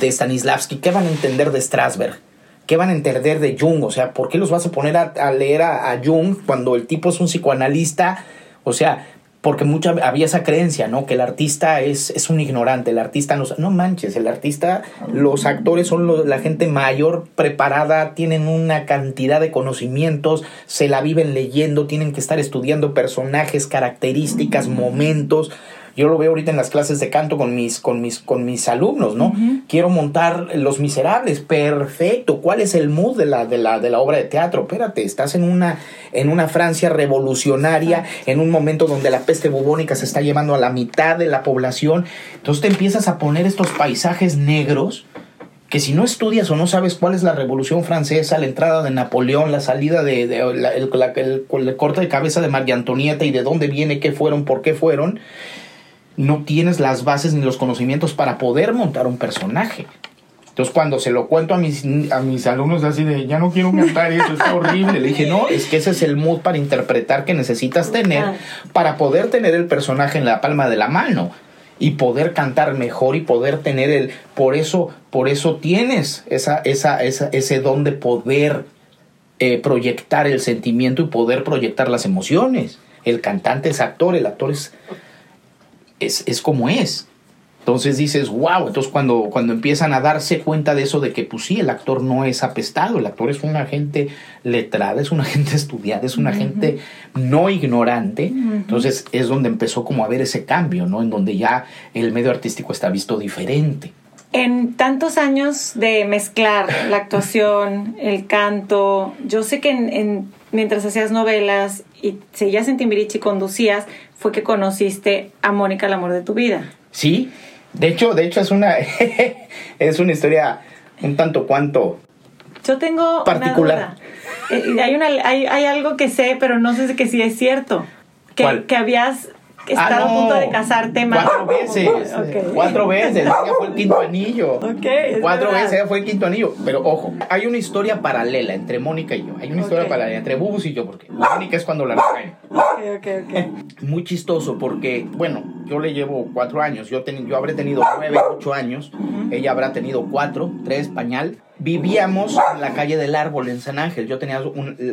de Stanislavski? ¿Qué van a entender de Strasberg? ¿Qué van a entender de Jung? O sea, ¿por qué los vas a poner a, leer a Jung cuando el tipo es un psicoanalista? O sea, porque mucha, había esa creencia, ¿no? Que el artista es, es un ignorante, el artista no... No manches, el artista, los actores son la gente mayor, preparada, tienen una cantidad de conocimientos, se la viven leyendo, tienen que estar estudiando personajes, características, momentos. Yo lo veo ahorita en las clases de canto con mis, con mis, con mis alumnos, ¿no? Quiero montar Los Miserables, perfecto. ¿Cuál es el mood de la, de la, de la obra de teatro? Espérate, estás en una, en una Francia revolucionaria, en un momento donde la peste bubónica se está llevando a la mitad de la población. Entonces te empiezas a poner estos paisajes negros que si no estudias o no sabes cuál es la Revolución Francesa, la entrada de Napoleón, la salida de, de- la- el, la- el- el corte de cabeza de María Antonieta y de dónde viene, qué fueron, por qué fueron, no tienes las bases ni los conocimientos para poder montar un personaje. Entonces cuando se lo cuento a mis, a mis alumnos así de, ya no quiero cantar eso, está horrible, le dije, no, es que ese es el mood para interpretar que necesitas tener para poder tener el personaje en la palma de la mano y poder cantar mejor y poder tener el, por eso, por eso tienes esa, esa, esa ese don de poder eh, proyectar el sentimiento y poder proyectar las emociones. El cantante es actor, el actor es, es, es como es. Entonces dices, wow, entonces cuando, cuando empiezan a darse cuenta de eso, de que pues sí, el actor no es apestado, el actor es una gente letrada, es una gente estudiada, es una gente no ignorante, entonces es donde empezó como a ver ese cambio, ¿no? En donde ya el medio artístico está visto diferente. En tantos años de mezclar la actuación, el canto, yo sé que en, mientras hacías novelas y seguías en Timbiriche y conducías, fue que conociste a Mónica, el amor de tu vida. Sí, de hecho, de hecho es una es una historia un tanto cuanto yo tengo particular. Una duda. Eh, hay, una, hay, hay, algo que sé, pero no sé si es cierto. Que, que habías estado a punto de casarte más. Cuatro veces. Cuatro veces. Ella fue el quinto anillo. Cuatro veces ella fue el quinto anillo. Pero ojo, hay una historia paralela entre Mónica y yo. Hay una historia paralela entre Bubus y yo, porque Mónica es cuando la regaño. Muy chistoso, porque, bueno, yo le llevo cuatro años. Yo, yo habré tenido nueve, ocho años. Ella habrá tenido cuatro, tres, pañal vivíamos en la calle del árbol en San Ángel. Yo tenía,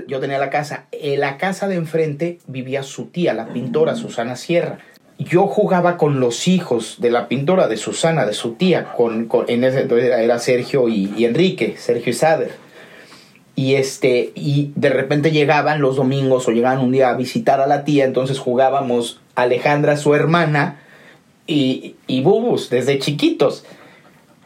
yo tenía la casa. En la casa de enfrente vivía su tía, la pintora Susana Sierra. Yo jugaba con los hijos de la pintora, de Susana, de su tía. Con, en ese entonces era Sergio y, Enrique, Sergio y Sader. Y, este, y de repente llegaban los domingos o llegaban un día a visitar a la tía. Entonces jugábamos Alejandra, su hermana, y, y Bubus desde chiquitos.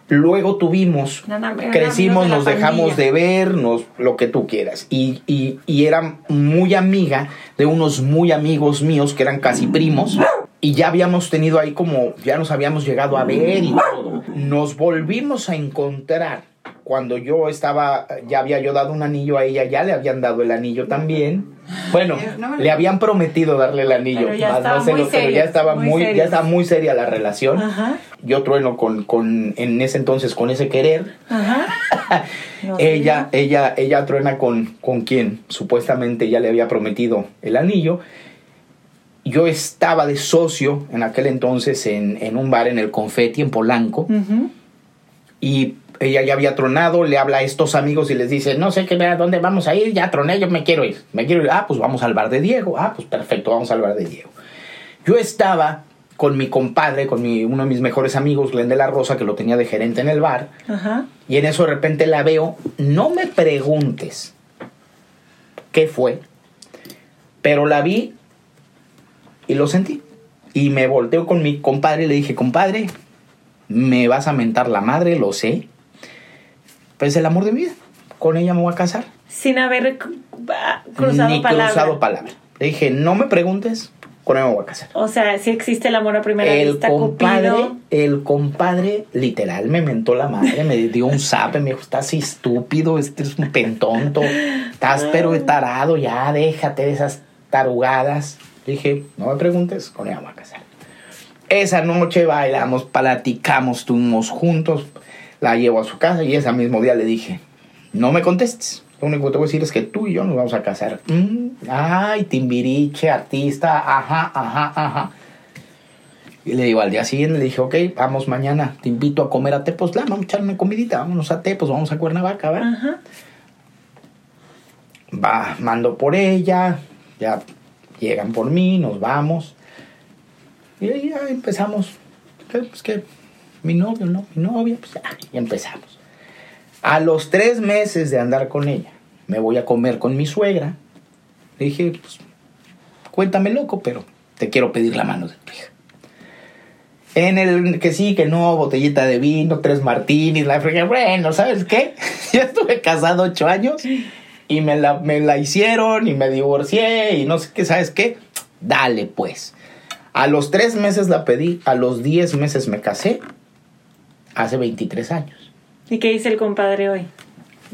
Luego tuvimos, crecimos, nos dejamos de ver, lo que tú quieras. Y, y, y, era muy amiga de unos muy amigos míos que eran casi primos. Y ya habíamos tenido ahí como, ya nos habíamos llegado a ver y todo. Nos volvimos a encontrar cuando yo estaba, ya había yo dado un anillo a ella, ya le habían dado el anillo también. Bueno, le habían prometido darle el anillo, ya estaba, muy, ya estaba muy, ya estaba muy seria la relación. Yo trueno con, con, en ese entonces con ese querer. ella, ella, ella truena con, con quien supuestamente ya le había prometido el anillo. Yo estaba de socio en aquel entonces en, en un bar en el Confetti en Polanco. Y ella ya había tronado, le habla a estos amigos y les dice, no sé qué, a dónde vamos a ir, ya troné, yo me quiero ir, me quiero ir, ah, pues vamos al bar de Diego, ah, pues perfecto, vamos al bar de Diego. Yo estaba con mi compadre, con mi, uno de mis mejores amigos, Glenn de la Rosa, que lo tenía de gerente en el bar, y en eso de repente la veo, no me preguntes qué fue, pero la vi y lo sentí. Y me volteo con mi compadre y le dije, compadre, me vas a mentar la madre, lo sé, pues el amor de mi vida. Con ella me voy a casar. Sin haber cruzado Ni palabra. cruzado palabra. Le dije, no me preguntes, con ella me voy a casar. O sea, si existe el amor a primera el vista, compadre, El compadre literal me mentó la madre, me dio un zape, me dijo, estás estúpido, este es un pentonto, estás pero tarado, ya déjate de esas tarugadas. Le dije, no me preguntes, con ella me voy a casar. Esa noche bailamos, platicamos, estuvimos juntos la llevo a su casa y ese mismo día le dije, no me contestes. Lo único que te voy a decir es que tú y yo nos vamos a casar. Mm, ay, timbiriche, artista, ajá, ajá, ajá. Y le digo, al día siguiente le dije, ok, vamos mañana, te invito a comer a Tepoztlán, vamos a echar una comidita, vámonos a Tepos, vamos a Cuernavaca, ¿verdad? Ajá. Va, mando por ella, ya llegan por mí, nos vamos. Y ya empezamos. Pues que mi novio, no, mi novia, pues ya, y empezamos. A los tres meses de andar con ella, me voy a comer con mi suegra. Le dije, pues, cuéntame loco, pero te quiero pedir la mano de tu hija. En el que sí, que no, botellita de vino, tres martinis, la fregué, bueno, ¿sabes qué? Yo estuve casado ocho años y me la, me la hicieron y me divorcié y no sé qué, ¿sabes qué? Dale pues. A los tres meses la pedí, a los diez meses me casé hace 23 años. ¿Y qué dice el compadre hoy?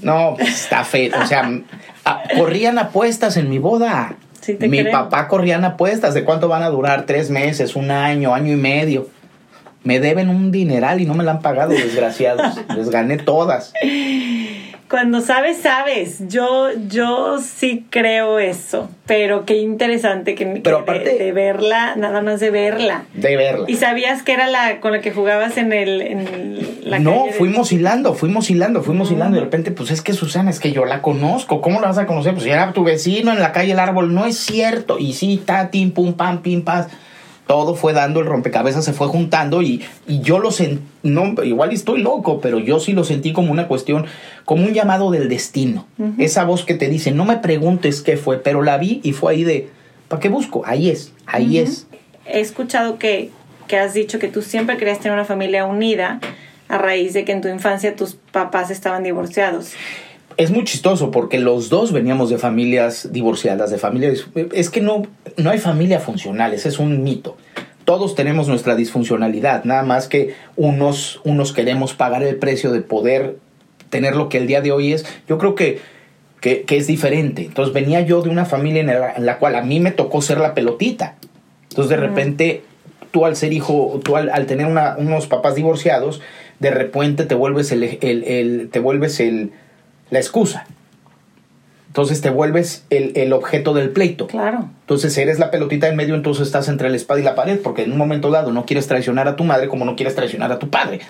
No, pues, está feo. O sea, corrían apuestas en mi boda. Sí, te mi papá corrían apuestas de cuánto van a durar, tres meses, un año, año y medio. Me deben un dineral y no me la han pagado, desgraciados. Les gané todas. Cuando sabes, sabes. Yo, yo sí creo eso. Pero qué interesante que, Pero que aparte- de, de verla, nada más de verla. De verla. ¿Y sabías que era la con la que jugabas en el en la no, calle de- fuimos hilando, fuimos hilando, fuimos hilando. Y de repente, pues es que Susana, es que yo la conozco. ¿Cómo la vas a conocer? Pues si era tu vecino en la calle El Árbol. No es cierto. Y sí, ta, tim, pum, pam, pim, paz. Todo fue dando, el rompecabezas se fue juntando y, y yo lo sentí, no, igual estoy loco, pero yo sí lo sentí como una cuestión, como un llamado del destino. Esa voz que te dice, no me preguntes qué fue, pero la vi y fue ahí de, ¿para qué busco? Ahí es, ahí es. He escuchado que, que has dicho que tú siempre querías tener una familia unida a raíz de que en tu infancia tus papás estaban divorciados. Es muy chistoso porque los dos veníamos de familias divorciadas, de familias... Es que no, no hay familia funcional, ese es un mito. Todos tenemos nuestra disfuncionalidad, nada más que unos, unos queremos pagar el precio de poder tener lo que el día de hoy es. Yo creo que, que, que es diferente. Entonces venía yo de una familia en la, en la cual a mí me tocó ser la pelotita. Entonces de repente tú al ser hijo, tú al, al tener una- unos papás divorciados, de repente te vuelves el, el- el- te vuelves el, la excusa. Entonces te vuelves el, el objeto del pleito. Claro. Entonces eres la pelotita en medio, entonces estás entre la espada y la pared, porque en un momento dado no quieres traicionar a tu madre como no quieres traicionar a tu padre.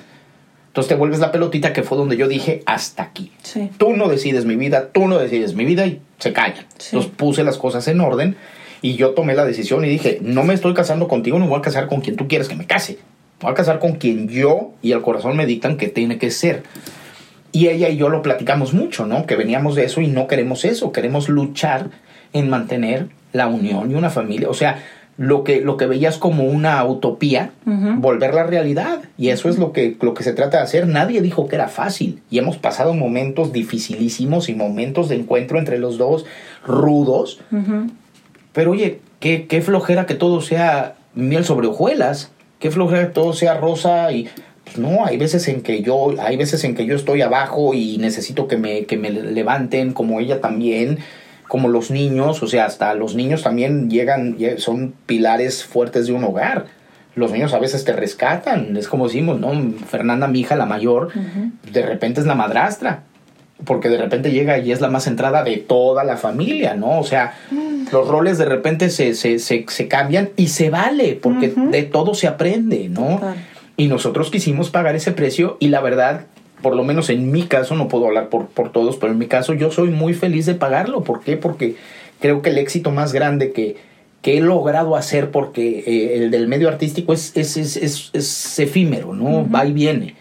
Entonces te vuelves la pelotita que fue donde yo dije hasta aquí. Sí. Tú no decides mi vida, tú no decides mi vida y se callan. Sí. Entonces puse las cosas en orden y yo tomé la decisión y dije, no me estoy casando contigo, no me voy a casar con quien tú quieres que me case. Me voy a casar con quien yo y el corazón me dictan que tiene que ser. Y ella y yo lo platicamos mucho, ¿no? Que veníamos de eso y no queremos eso, queremos luchar en mantener la unión y una familia. O sea, lo que, lo que veías como una utopía, Ujú. volver la realidad. Y eso es lo que, lo que se trata de hacer. Nadie dijo que era fácil. Y hemos pasado momentos dificilísimos y momentos de encuentro entre los dos rudos. Pero oye, qué, qué flojera que todo sea miel sobre hojuelas. Qué flojera que todo sea rosa y... pues no, hay veces en que yo, hay veces en que yo estoy abajo y necesito que me, que me levanten, como ella también, como los niños, o sea, hasta los niños también llegan, lle- son pilares fuertes de un hogar. Los niños a veces te rescatan, es como decimos, ¿no? Fernanda, mi hija, la mayor, de repente es la madrastra, porque de repente llega y es la más centrada de toda la familia, ¿no? O sea, los roles de repente se, se, se, se cambian y se vale, porque de todo se aprende, ¿no? Total. Y nosotros quisimos pagar ese precio y la verdad, por lo menos en mi caso, no puedo hablar por, por todos, pero en mi caso yo soy muy feliz de pagarlo. ¿Por qué? Porque creo que el éxito más grande que, que he logrado hacer, porque eh, el del medio artístico es, es, es, es, efímero, ¿no? Va y viene.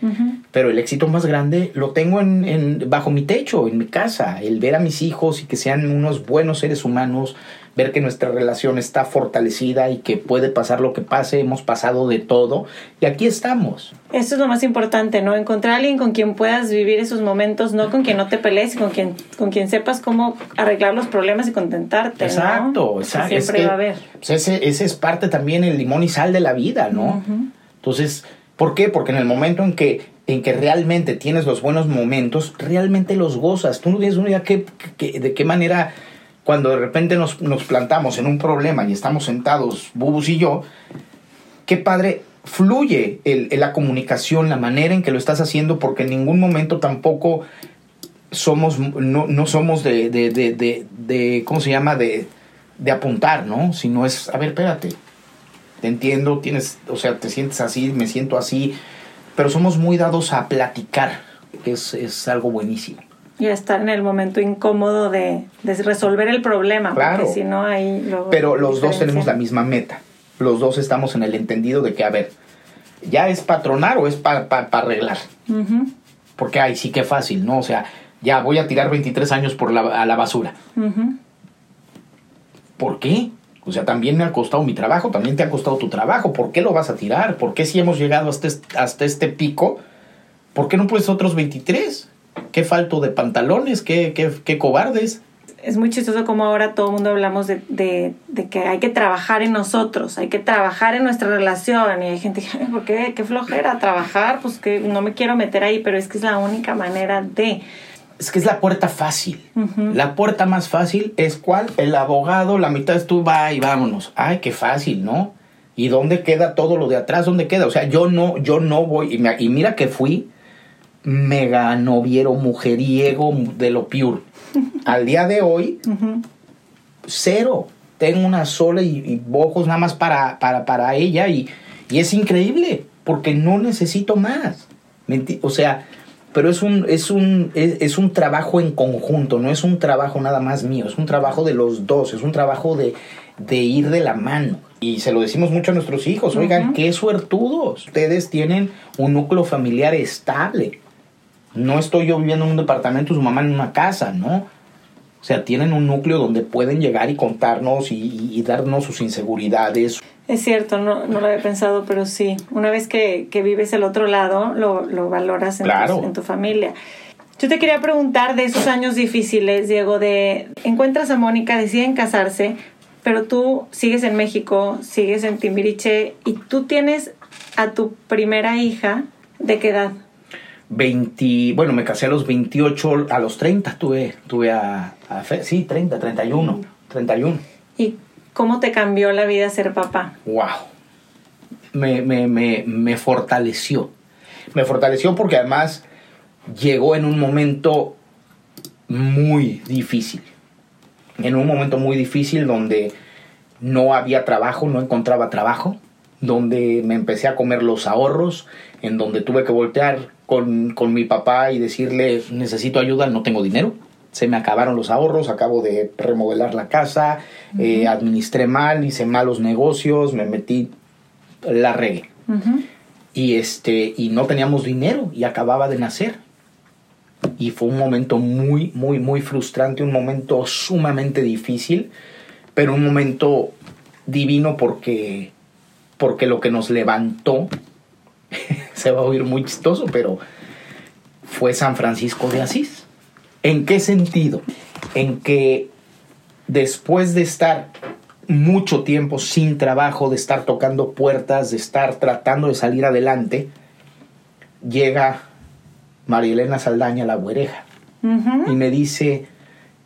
Pero el éxito más grande lo tengo en, en- bajo mi techo, en mi casa. El ver a mis hijos y que sean unos buenos seres humanos, ver que nuestra relación está fortalecida y que puede pasar lo que pase, hemos pasado de todo y aquí estamos. Eso es lo más importante, ¿no? Encontrar a alguien con quien puedas vivir esos momentos, no con quien no te pelees, con quien, con quien sepas cómo arreglar los problemas y contentarte. ¿no? Exacto, Que exacto. Siempre Es que, va a haber. pues, ese, ese es parte también el limón y sal de la vida, ¿no? Entonces, ¿por qué? Porque en el momento en que, en que realmente tienes los buenos momentos, realmente los gozas. Tú no tienes una idea qué- qué- de qué manera, cuando de repente nos, nos plantamos en un problema y estamos sentados, Bubus y yo, qué padre fluye el, la comunicación, la manera en que lo estás haciendo, porque en ningún momento tampoco somos, no, no somos de, de, de, de, ¿cómo se llama? De, de apuntar, ¿no? Sino es, a ver, espérate, te entiendo, tienes, o sea, te sientes así, me siento así, pero somos muy dados a platicar, es, es algo buenísimo. Y a estar en el momento incómodo de, de resolver el problema. Claro. Porque si no, ahí luego. Pero los dos tenemos la misma meta. Los dos estamos en el entendido de que, a ver, ¿ya es patronar o es para arreglar? Porque, ay, sí que fácil, ¿no? O sea, ya voy a tirar 23 años por la, a la basura. ¿Por qué? O sea, también me ha costado mi trabajo, también te ha costado tu trabajo. ¿Por qué lo vas a tirar? ¿Por qué si hemos llegado hasta este, hasta este pico? ¿Por qué no puedes otros 23? ¿Qué falto de pantalones? ¿Qué, qué, qué cobardes? Es muy chistoso como ahora todo el mundo hablamos de, de, de que hay que trabajar en nosotros, hay que trabajar en nuestra relación. Y hay gente que, "Ay, ¿por qué? ¿Qué flojera? Trabajar, pues que no me quiero meter ahí, pero es que es la única manera de. Es que es la puerta fácil. La puerta más fácil es cuál? El abogado, la mitad es tú, va y vámonos. Ay, qué fácil, ¿no? ¿Y dónde queda todo lo de atrás? ¿Dónde queda? O sea, yo no, yo no voy. Y, me- y mira que fui mega noviero, mujeriego de lo pure. Al día de hoy, cero. Tengo una sola y, y ojos nada más para, para, para ella y, y es increíble porque no necesito más. ¿Me enti- O sea, pero es un, es, un, es, es un trabajo en conjunto, no es un trabajo nada más mío, es un trabajo de los dos, es un trabajo de, de ir de la mano. Y se lo decimos mucho a nuestros hijos, oigan, qué suertudos. Ustedes tienen un núcleo familiar estable. No estoy yo viviendo en un departamento, su mamá en una casa, ¿no? O sea, tienen un núcleo donde pueden llegar y contarnos y, y- y darnos sus inseguridades. Es cierto, no, no lo había pensado, pero sí. Una vez que, que vives el otro lado, lo, lo valoras en, tu- en tu familia. Yo te quería preguntar de esos años difíciles, Diego, de encuentras a Mónica, deciden casarse, pero tú sigues en México, sigues en Timbiriche y tú tienes a tu primera hija, ¿de qué edad? 20, bueno, me casé a los 28, a los 30 tuve, tuve a, a Fe- sí, 30, 31, 31. ¿Y cómo te cambió la vida ser papá? Wow. Me, me, me, me fortaleció. Me fortaleció porque además llegó en un momento muy difícil. En un momento muy difícil donde no había trabajo, no encontraba trabajo, donde me empecé a comer los ahorros, en donde tuve que voltear con, con mi papá y decirle, necesito ayuda, no tengo dinero. Se me acabaron los ahorros, acabo de remodelar la casa, eh, administré mal, hice malos negocios, me metí, la regué. Y, este, y no teníamos dinero y acababa de nacer. Y fue un momento muy, muy, muy frustrante, un momento sumamente difícil, pero un momento divino porque, porque lo que nos levantó, se va a oír muy chistoso, pero fue San Francisco de Asís. ¿En qué sentido? En que después de estar mucho tiempo sin trabajo, de estar tocando puertas, de estar tratando de salir adelante, llega María Elena Saldaña, la güereja, Ujú. y me dice,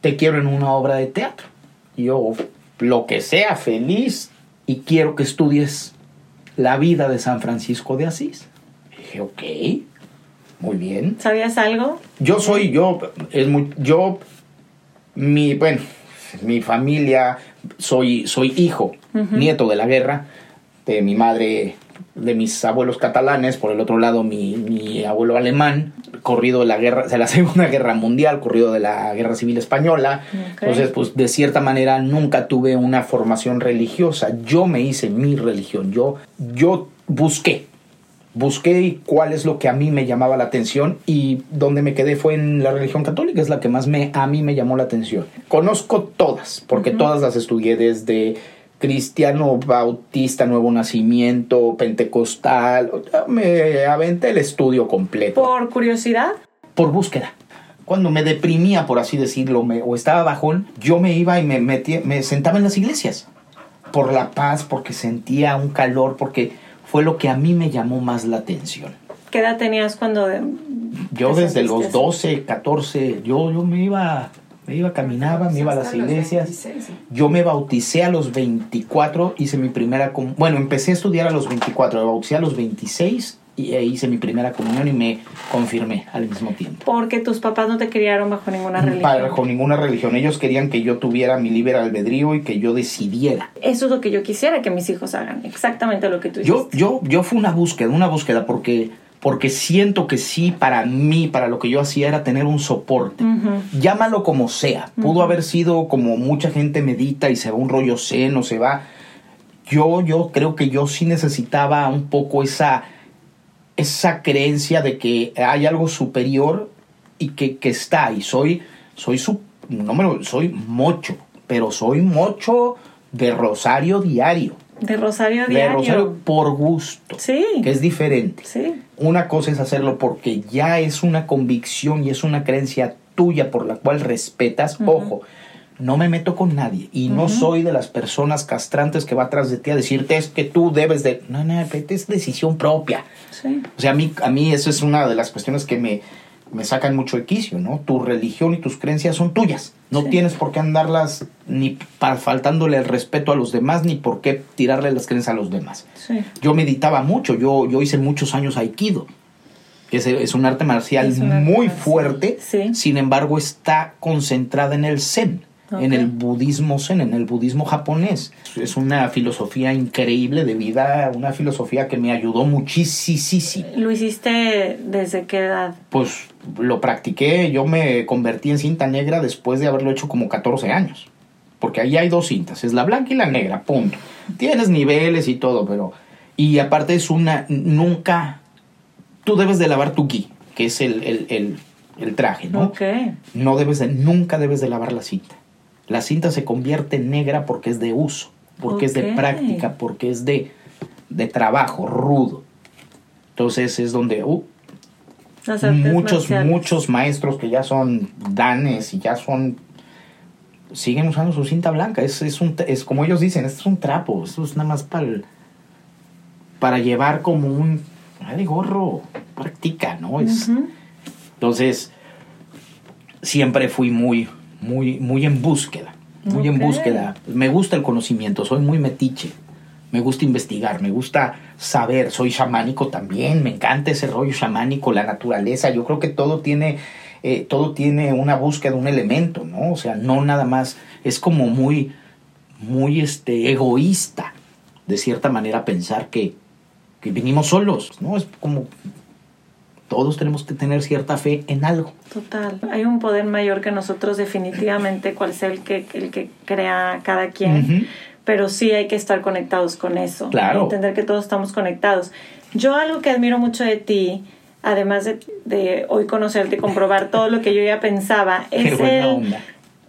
te quiero en una obra de teatro. Y yo, lo que sea, feliz, y quiero que estudies la vida de San Francisco de Asís. Dije, ok, muy bien. ¿Sabías algo? Yo soy, yo, es muy, yo, mi, bueno, mi familia, soy, soy hijo, nieto de la guerra, de mi madre, de mis abuelos catalanes, por el otro lado mi, mi abuelo alemán, corrido de la guerra, de la Segunda Guerra Mundial, corrido de la Guerra Civil Española. Entonces, pues de cierta manera nunca tuve una formación religiosa. Yo me hice mi religión, yo, yo busqué, busqué cuál es lo que a mí me llamaba la atención y donde me quedé fue en la religión católica, es la que más me, a mí me llamó la atención. Conozco todas, porque todas las estudié desde cristiano, bautista, nuevo nacimiento, pentecostal, me aventé el estudio completo Por curiosidad. por búsqueda. Cuando me deprimía, por así decirlo, me- o estaba bajón, yo me iba y me, metía, me sentaba en las iglesias. Por la paz, porque sentía un calor, porque fue lo que a mí me llamó más la atención. ¿Qué edad tenías cuando Yo te desde los sentiste así? 12, 14, yo, yo me iba, me iba, caminaba, me iba a las iglesias. 26. Yo me bauticé a los 24, hice mi primera. Bueno, empecé a estudiar a los 24, me bauticé a los 26 y eh, hice mi primera comunión y me confirmé al mismo tiempo. Porque tus papás no te criaron bajo ninguna religión. Bajo ninguna religión. Ellos querían que yo tuviera mi libre albedrío y que yo decidiera. Eso es lo que yo quisiera que mis hijos hagan. Exactamente lo que tú Yo, hiciste. yo, yo fue una búsqueda, una búsqueda, porque, porque siento que sí, para mí, para lo que yo hacía era tener un soporte. Ujú. Llámalo como sea. Pudo haber sido como mucha gente medita y se va un rollo zen o se va. Yo, yo creo que yo sí necesitaba un poco esa, esa creencia de que hay algo superior y que, que está. Y soy, soy su, no me lo- soy mocho, pero soy mocho de rosario diario. De Rosario De Diario. rosario por gusto. Sí. Que es diferente. Sí. Una cosa es hacerlo porque ya es una convicción y es una creencia tuya por la cual respetas. Ojo, no me meto con nadie y no soy de las personas castrantes que va atrás de ti a decirte es que tú debes de... No, no, es decisión propia. Sí. O sea, a mí, a mí eso es una de las cuestiones que me, me sacan mucho de quicio, ¿no? Tu religión y tus creencias son tuyas. No Sí. tienes por qué andarlas ni faltándole el respeto a los demás, ni por qué tirarle las creencias a los demás. Sí. Yo meditaba mucho, yo, yo hice muchos años Aikido, que es, es un arte marcial Es un arte muy marcial, fuerte, sí. sin embargo está concentrada en el Zen, en el budismo Zen, en el budismo japonés. Es una filosofía increíble de vida, una filosofía que me ayudó muchísimo. ¿Lo hiciste desde qué edad? Pues lo practiqué, yo me convertí en cinta negra después de haberlo hecho como 14 años. Porque ahí hay dos cintas, es la blanca y la negra, punto. Tienes niveles y todo, pero... Y aparte es una... Nunca... Tú debes de lavar tu gi, que es el, el, el, el traje, ¿no? Ok. No debes de... Nunca debes de lavar la cinta. La cinta se convierte en negra porque es de uso, porque es de práctica, porque es de, de trabajo rudo. Entonces es donde... uh, muchos, marciales. muchos maestros que ya son danes y ya son siguen usando su cinta blanca. Es, es, un, es como ellos dicen, esto es un trapo, esto es nada más para para llevar como un ay, gorro, practica, ¿no? Es. Entonces, siempre fui muy, muy, muy en búsqueda, muy en búsqueda. Me gusta el conocimiento, soy muy metiche. Me gusta investigar, me gusta saber, soy chamánico también, me encanta ese rollo chamánico, la naturaleza. Yo creo que todo tiene, eh, todo tiene una búsqueda, un elemento, ¿no? O sea, no nada más, es como muy, muy este, egoísta, de cierta manera, pensar que, que vinimos solos, ¿no? Es como todos tenemos que tener cierta fe en algo. Total. Hay un poder mayor que nosotros definitivamente, cual sea el que, el que crea cada quien. Pero sí hay que estar conectados con eso. Claro. Entender que todos estamos conectados. Yo algo que admiro mucho de ti, además de, de hoy conocerte y comprobar todo lo que yo ya pensaba, es el.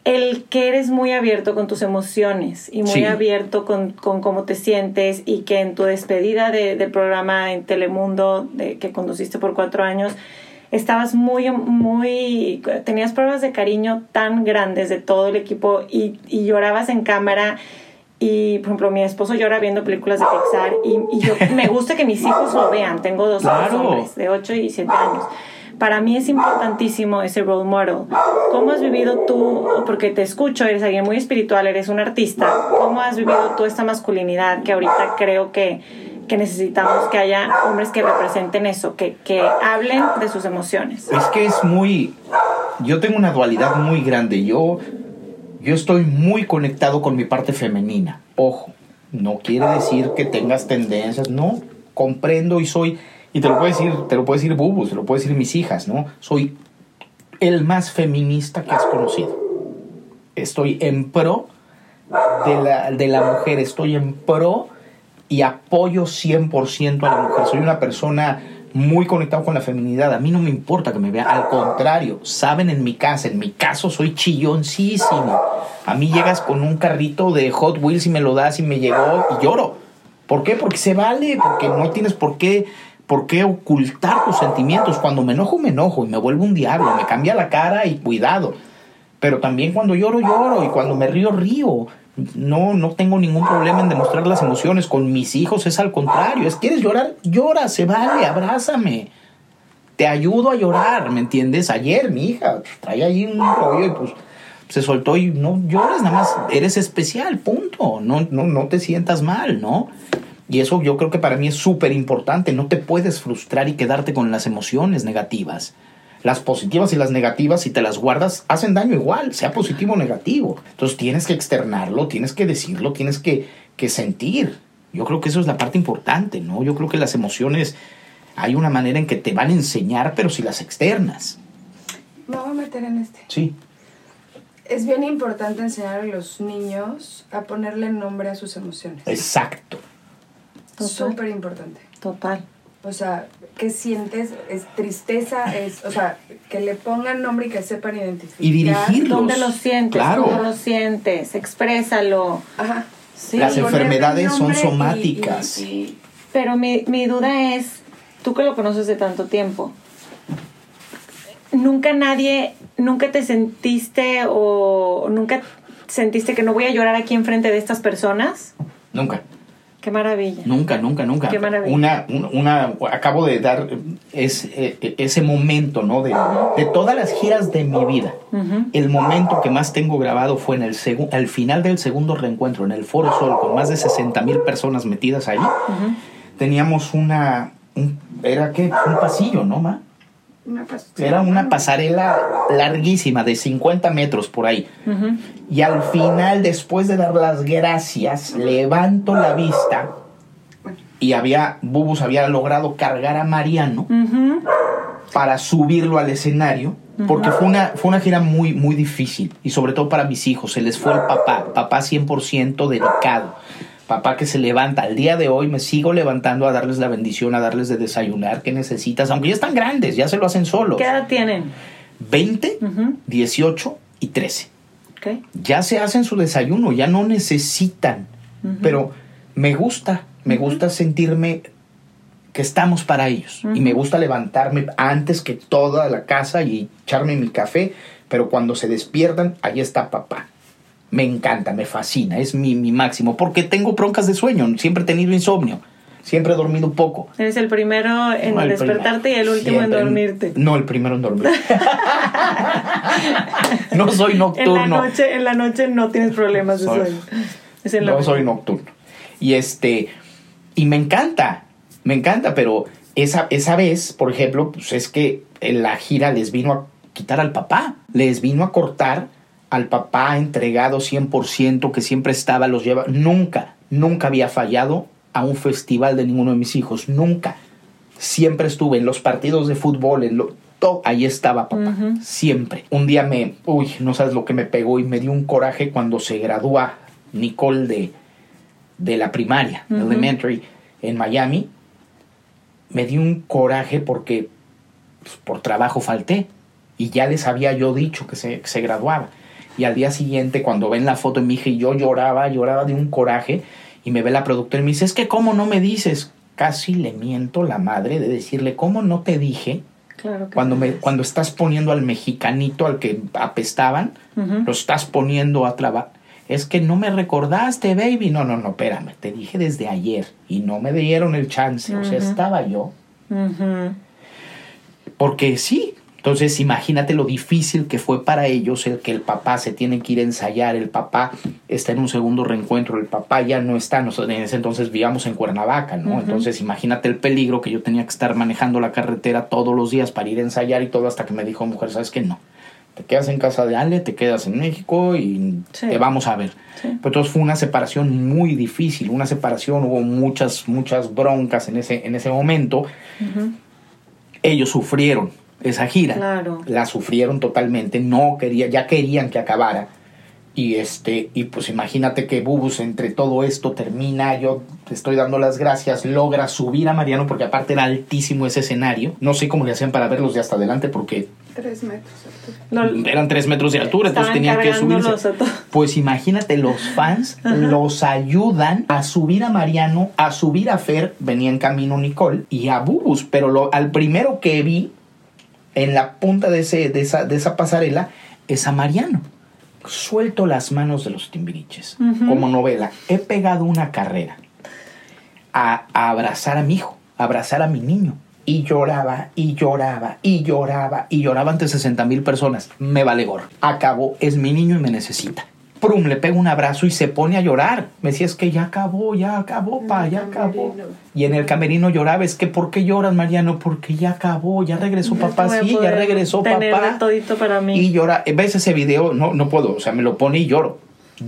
El que eres muy abierto con tus emociones y muy Sí. abierto con, con cómo te sientes y que en tu despedida de- del programa en Telemundo de, que conduciste por cuatro años estabas muy, muy, tenías pruebas de cariño tan grandes de todo el equipo y, y llorabas en cámara y, por ejemplo, mi esposo llora viendo películas de Pixar y, y yo me gusta que mis hijos lo vean. Tengo dos hijos Claro. hombres de 8 y 7 años. Para mí es importantísimo ese role model. ¿Cómo has vivido tú, porque te escucho, eres alguien muy espiritual, eres un artista, cómo has vivido tú esta masculinidad que ahorita creo que, que necesitamos que haya hombres que representen eso, que, que hablen de sus emociones? Es que es muy... Yo tengo una dualidad muy grande. Yo, yo estoy muy conectado con mi parte femenina. Ojo, no quiere decir que tengas tendencias. No, comprendo y soy... Y te lo puede decir, te lo puede decir Bubu, te lo puede decir mis hijas, ¿no? Soy el más feminista que has conocido. Estoy en pro de la, de la mujer, estoy en pro y apoyo 100% a la mujer. Soy una persona muy conectada con la feminidad. A mí no me importa que me vean. Al contrario, saben en mi casa, en mi caso soy chilloncísimo. A mí llegas con un carrito de Hot Wheels y me lo das y me llegó y lloro. ¿Por qué? Porque se vale, porque no tienes por qué, por qué ocultar tus sentimientos. Cuando me enojo, me enojo y me vuelvo un diablo, me cambia la cara y cuidado. Pero también cuando lloro, lloro y cuando me río, río. No, no tengo ningún problema en demostrar las emociones. Con mis hijos es al contrario. Es, ¿quieres llorar? Llora, se vale, abrázame. Te ayudo a llorar, ¿me entiendes? Ayer mi hija trae ahí un rollo y pues se soltó y no llores, nada más eres especial, punto. No, no, no te sientas mal, ¿no? Y eso yo creo que para mí es súper importante. No te puedes frustrar y quedarte con las emociones negativas. Las positivas y las negativas, si te las guardas, hacen daño igual, sea positivo o negativo. Entonces tienes que externarlo, tienes que decirlo, tienes que, que sentir. Yo creo que eso es la parte importante, ¿no? Yo creo que las emociones hay una manera en que te van a enseñar, pero si las externas. Me voy a meter en este. Sí. Es bien importante enseñar a los niños a ponerle nombre a sus emociones. Exacto. Súper importante. Total. O sea, ¿qué sientes? Es tristeza, es, o sea, que le pongan nombre y que sepan identificar. Y dirigirlos. ¿Dónde lo sientes? Claro. ¿Cómo lo sientes? Exprésalo. Ajá. Sí. Las enfermedades son y- somáticas. y- y- Pero mi, mi duda es, tú que lo conoces de tanto tiempo, ¿nunca nadie, nunca te sentiste o nunca sentiste que no voy a llorar aquí enfrente de estas personas? Nunca. Qué maravilla. Nunca, nunca, nunca. Qué maravilla. Una, un- una, acabo de dar es, eh, ese momento, ¿no? De, de todas las giras de mi vida. El momento que más tengo grabado fue en el al final del segundo reencuentro, en el Foro Sol, con más de 60 mil personas metidas ahí. Teníamos una, un- era que un pasillo, ¿no, ma? Una Era una pasarela larguísima, de 50 metros por ahí. Y al final, después de dar las gracias, levanto la vista y había, Bubus había logrado cargar a Mariano para subirlo al escenario, porque fue una, fue una gira muy, muy difícil, y sobre todo para mis hijos, se les fue el papá, papá 100% dedicado, papá que se levanta, al día de hoy me sigo levantando a darles la bendición, a darles de desayunar, que necesitas, aunque ya están grandes, ya se lo hacen solos, ¿Qué edad tienen? 20, Ujú. 18 y 13 Ok. ya se hacen su desayuno, ya no necesitan. Pero me gusta, me gusta sentirme que estamos para ellos. Y me gusta levantarme antes que toda la casa y echarme mi café. Pero cuando se despiertan, ahí está papá. Me encanta, me fascina, es mi, mi máximo. Porque tengo broncas de sueño, siempre he tenido insomnio. Siempre he dormido poco. Eres el primero en No, el despertarte y el último Siempre. en dormirte. No, el primero en dormir. no soy En la, nocturno. noche, en la noche no tienes problemas de Soy- sueño. Es en la no soy nocturno. Y este, y me encanta, me encanta, pero esa, esa vez, por ejemplo, pues es que en la gira les vino a quitar al papá, les vino a cortar al papá entregado 100%, que siempre estaba, los lleva, nunca, nunca había fallado a un festival de ninguno de mis hijos, nunca. Siempre estuve en los partidos de fútbol, en lo, todo, ahí estaba papá, siempre. Un día me, uy, no sabes lo que me pegó y me dio un coraje cuando se gradúa Nicole de, de la primaria, elementary, en Miami. Me dio un coraje porque pues, por trabajo falté y ya les había yo dicho que se, que se graduaba. Y al día siguiente, cuando ven la foto de mi hija y yo lloraba, lloraba de un coraje, y me ve la productora y me dice, es que ¿cómo no me dices? Casi le miento la madre de decirle, ¿cómo no te dije? Claro que Cuando, me, cuando estás poniendo al mexicanito, al que apestaban, lo estás poniendo a trabajar. Es que no me recordaste, baby. No, no, no, espérame. Te dije desde ayer y no me dieron el chance. O sea, estaba yo. Porque sí. Entonces, imagínate lo difícil que fue para ellos el que el papá se tiene que ir a ensayar, el papá está en un segundo reencuentro, el papá ya no está, nosotros en ese entonces vivíamos en Cuernavaca, ¿no? Entonces, imagínate el peligro que yo tenía que estar manejando la carretera todos los días para ir a ensayar y todo hasta que me dijo, mujer, ¿sabes qué? No. Te quedas en casa de Ale, te quedas en México y Sí. te vamos a ver. Sí. Pero entonces fue una separación muy difícil, una separación, hubo muchas, muchas broncas en ese, en ese momento ellos sufrieron esa gira. Claro. La sufrieron totalmente, no quería, ya querían que acabara. Y este, y pues imagínate que Bubus entre todo esto termina, yo te estoy dando las gracias, logra subir a Mariano porque aparte era altísimo ese escenario. No sé cómo le hacían para verlos de hasta adelante porque Tres metros. Eran tres metros de altura, entonces tenían que subirse. Pues imagínate, los fans los ayudan a subir a Mariano, a subir a Fer, venía en camino Nicole, y a Bubus, pero lo, al primero que vi en la punta de, ese, de, esa, de esa pasarela es a Mariano. Suelto las manos de los timbiriches, como novela. He pegado una carrera a, a abrazar a mi hijo, a abrazar a mi niño. Y lloraba, y lloraba, y lloraba, y lloraba ante 60 mil personas. Me vale gorro. Acabó, es mi niño y me necesita. Prum, le pego un abrazo y se pone a llorar. Me decía, es que ya acabó, ya acabó, pa, ya acabó. Y en el camerino lloraba, es que ¿por qué lloras, Mariano? Porque ya acabó, ya regresó papá, sí, ya regresó papá. todito para mí. Y llora, ves ese video, no, no puedo, o sea, me lo pone y lloro,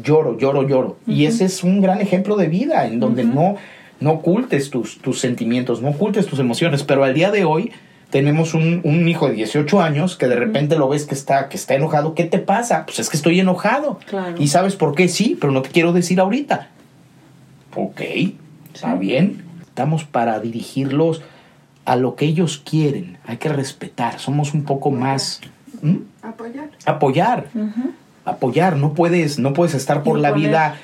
lloro, lloro, lloro. Y ese es un gran ejemplo de vida, en donde no, no ocultes tus, tus sentimientos, no ocultes tus emociones, pero al día de hoy tenemos un, un hijo de 18 años que de repente lo ves que está, que está enojado, ¿qué te pasa? Pues es que estoy enojado. Claro. Y sabes por qué sí, pero no te quiero decir ahorita. Ok, está bien. Estamos para dirigirlos a lo que ellos quieren. Hay que respetar. Somos un poco más... ¿Mm? Apoyar. apoyar, apoyar, no puedes, no puedes estar por la vida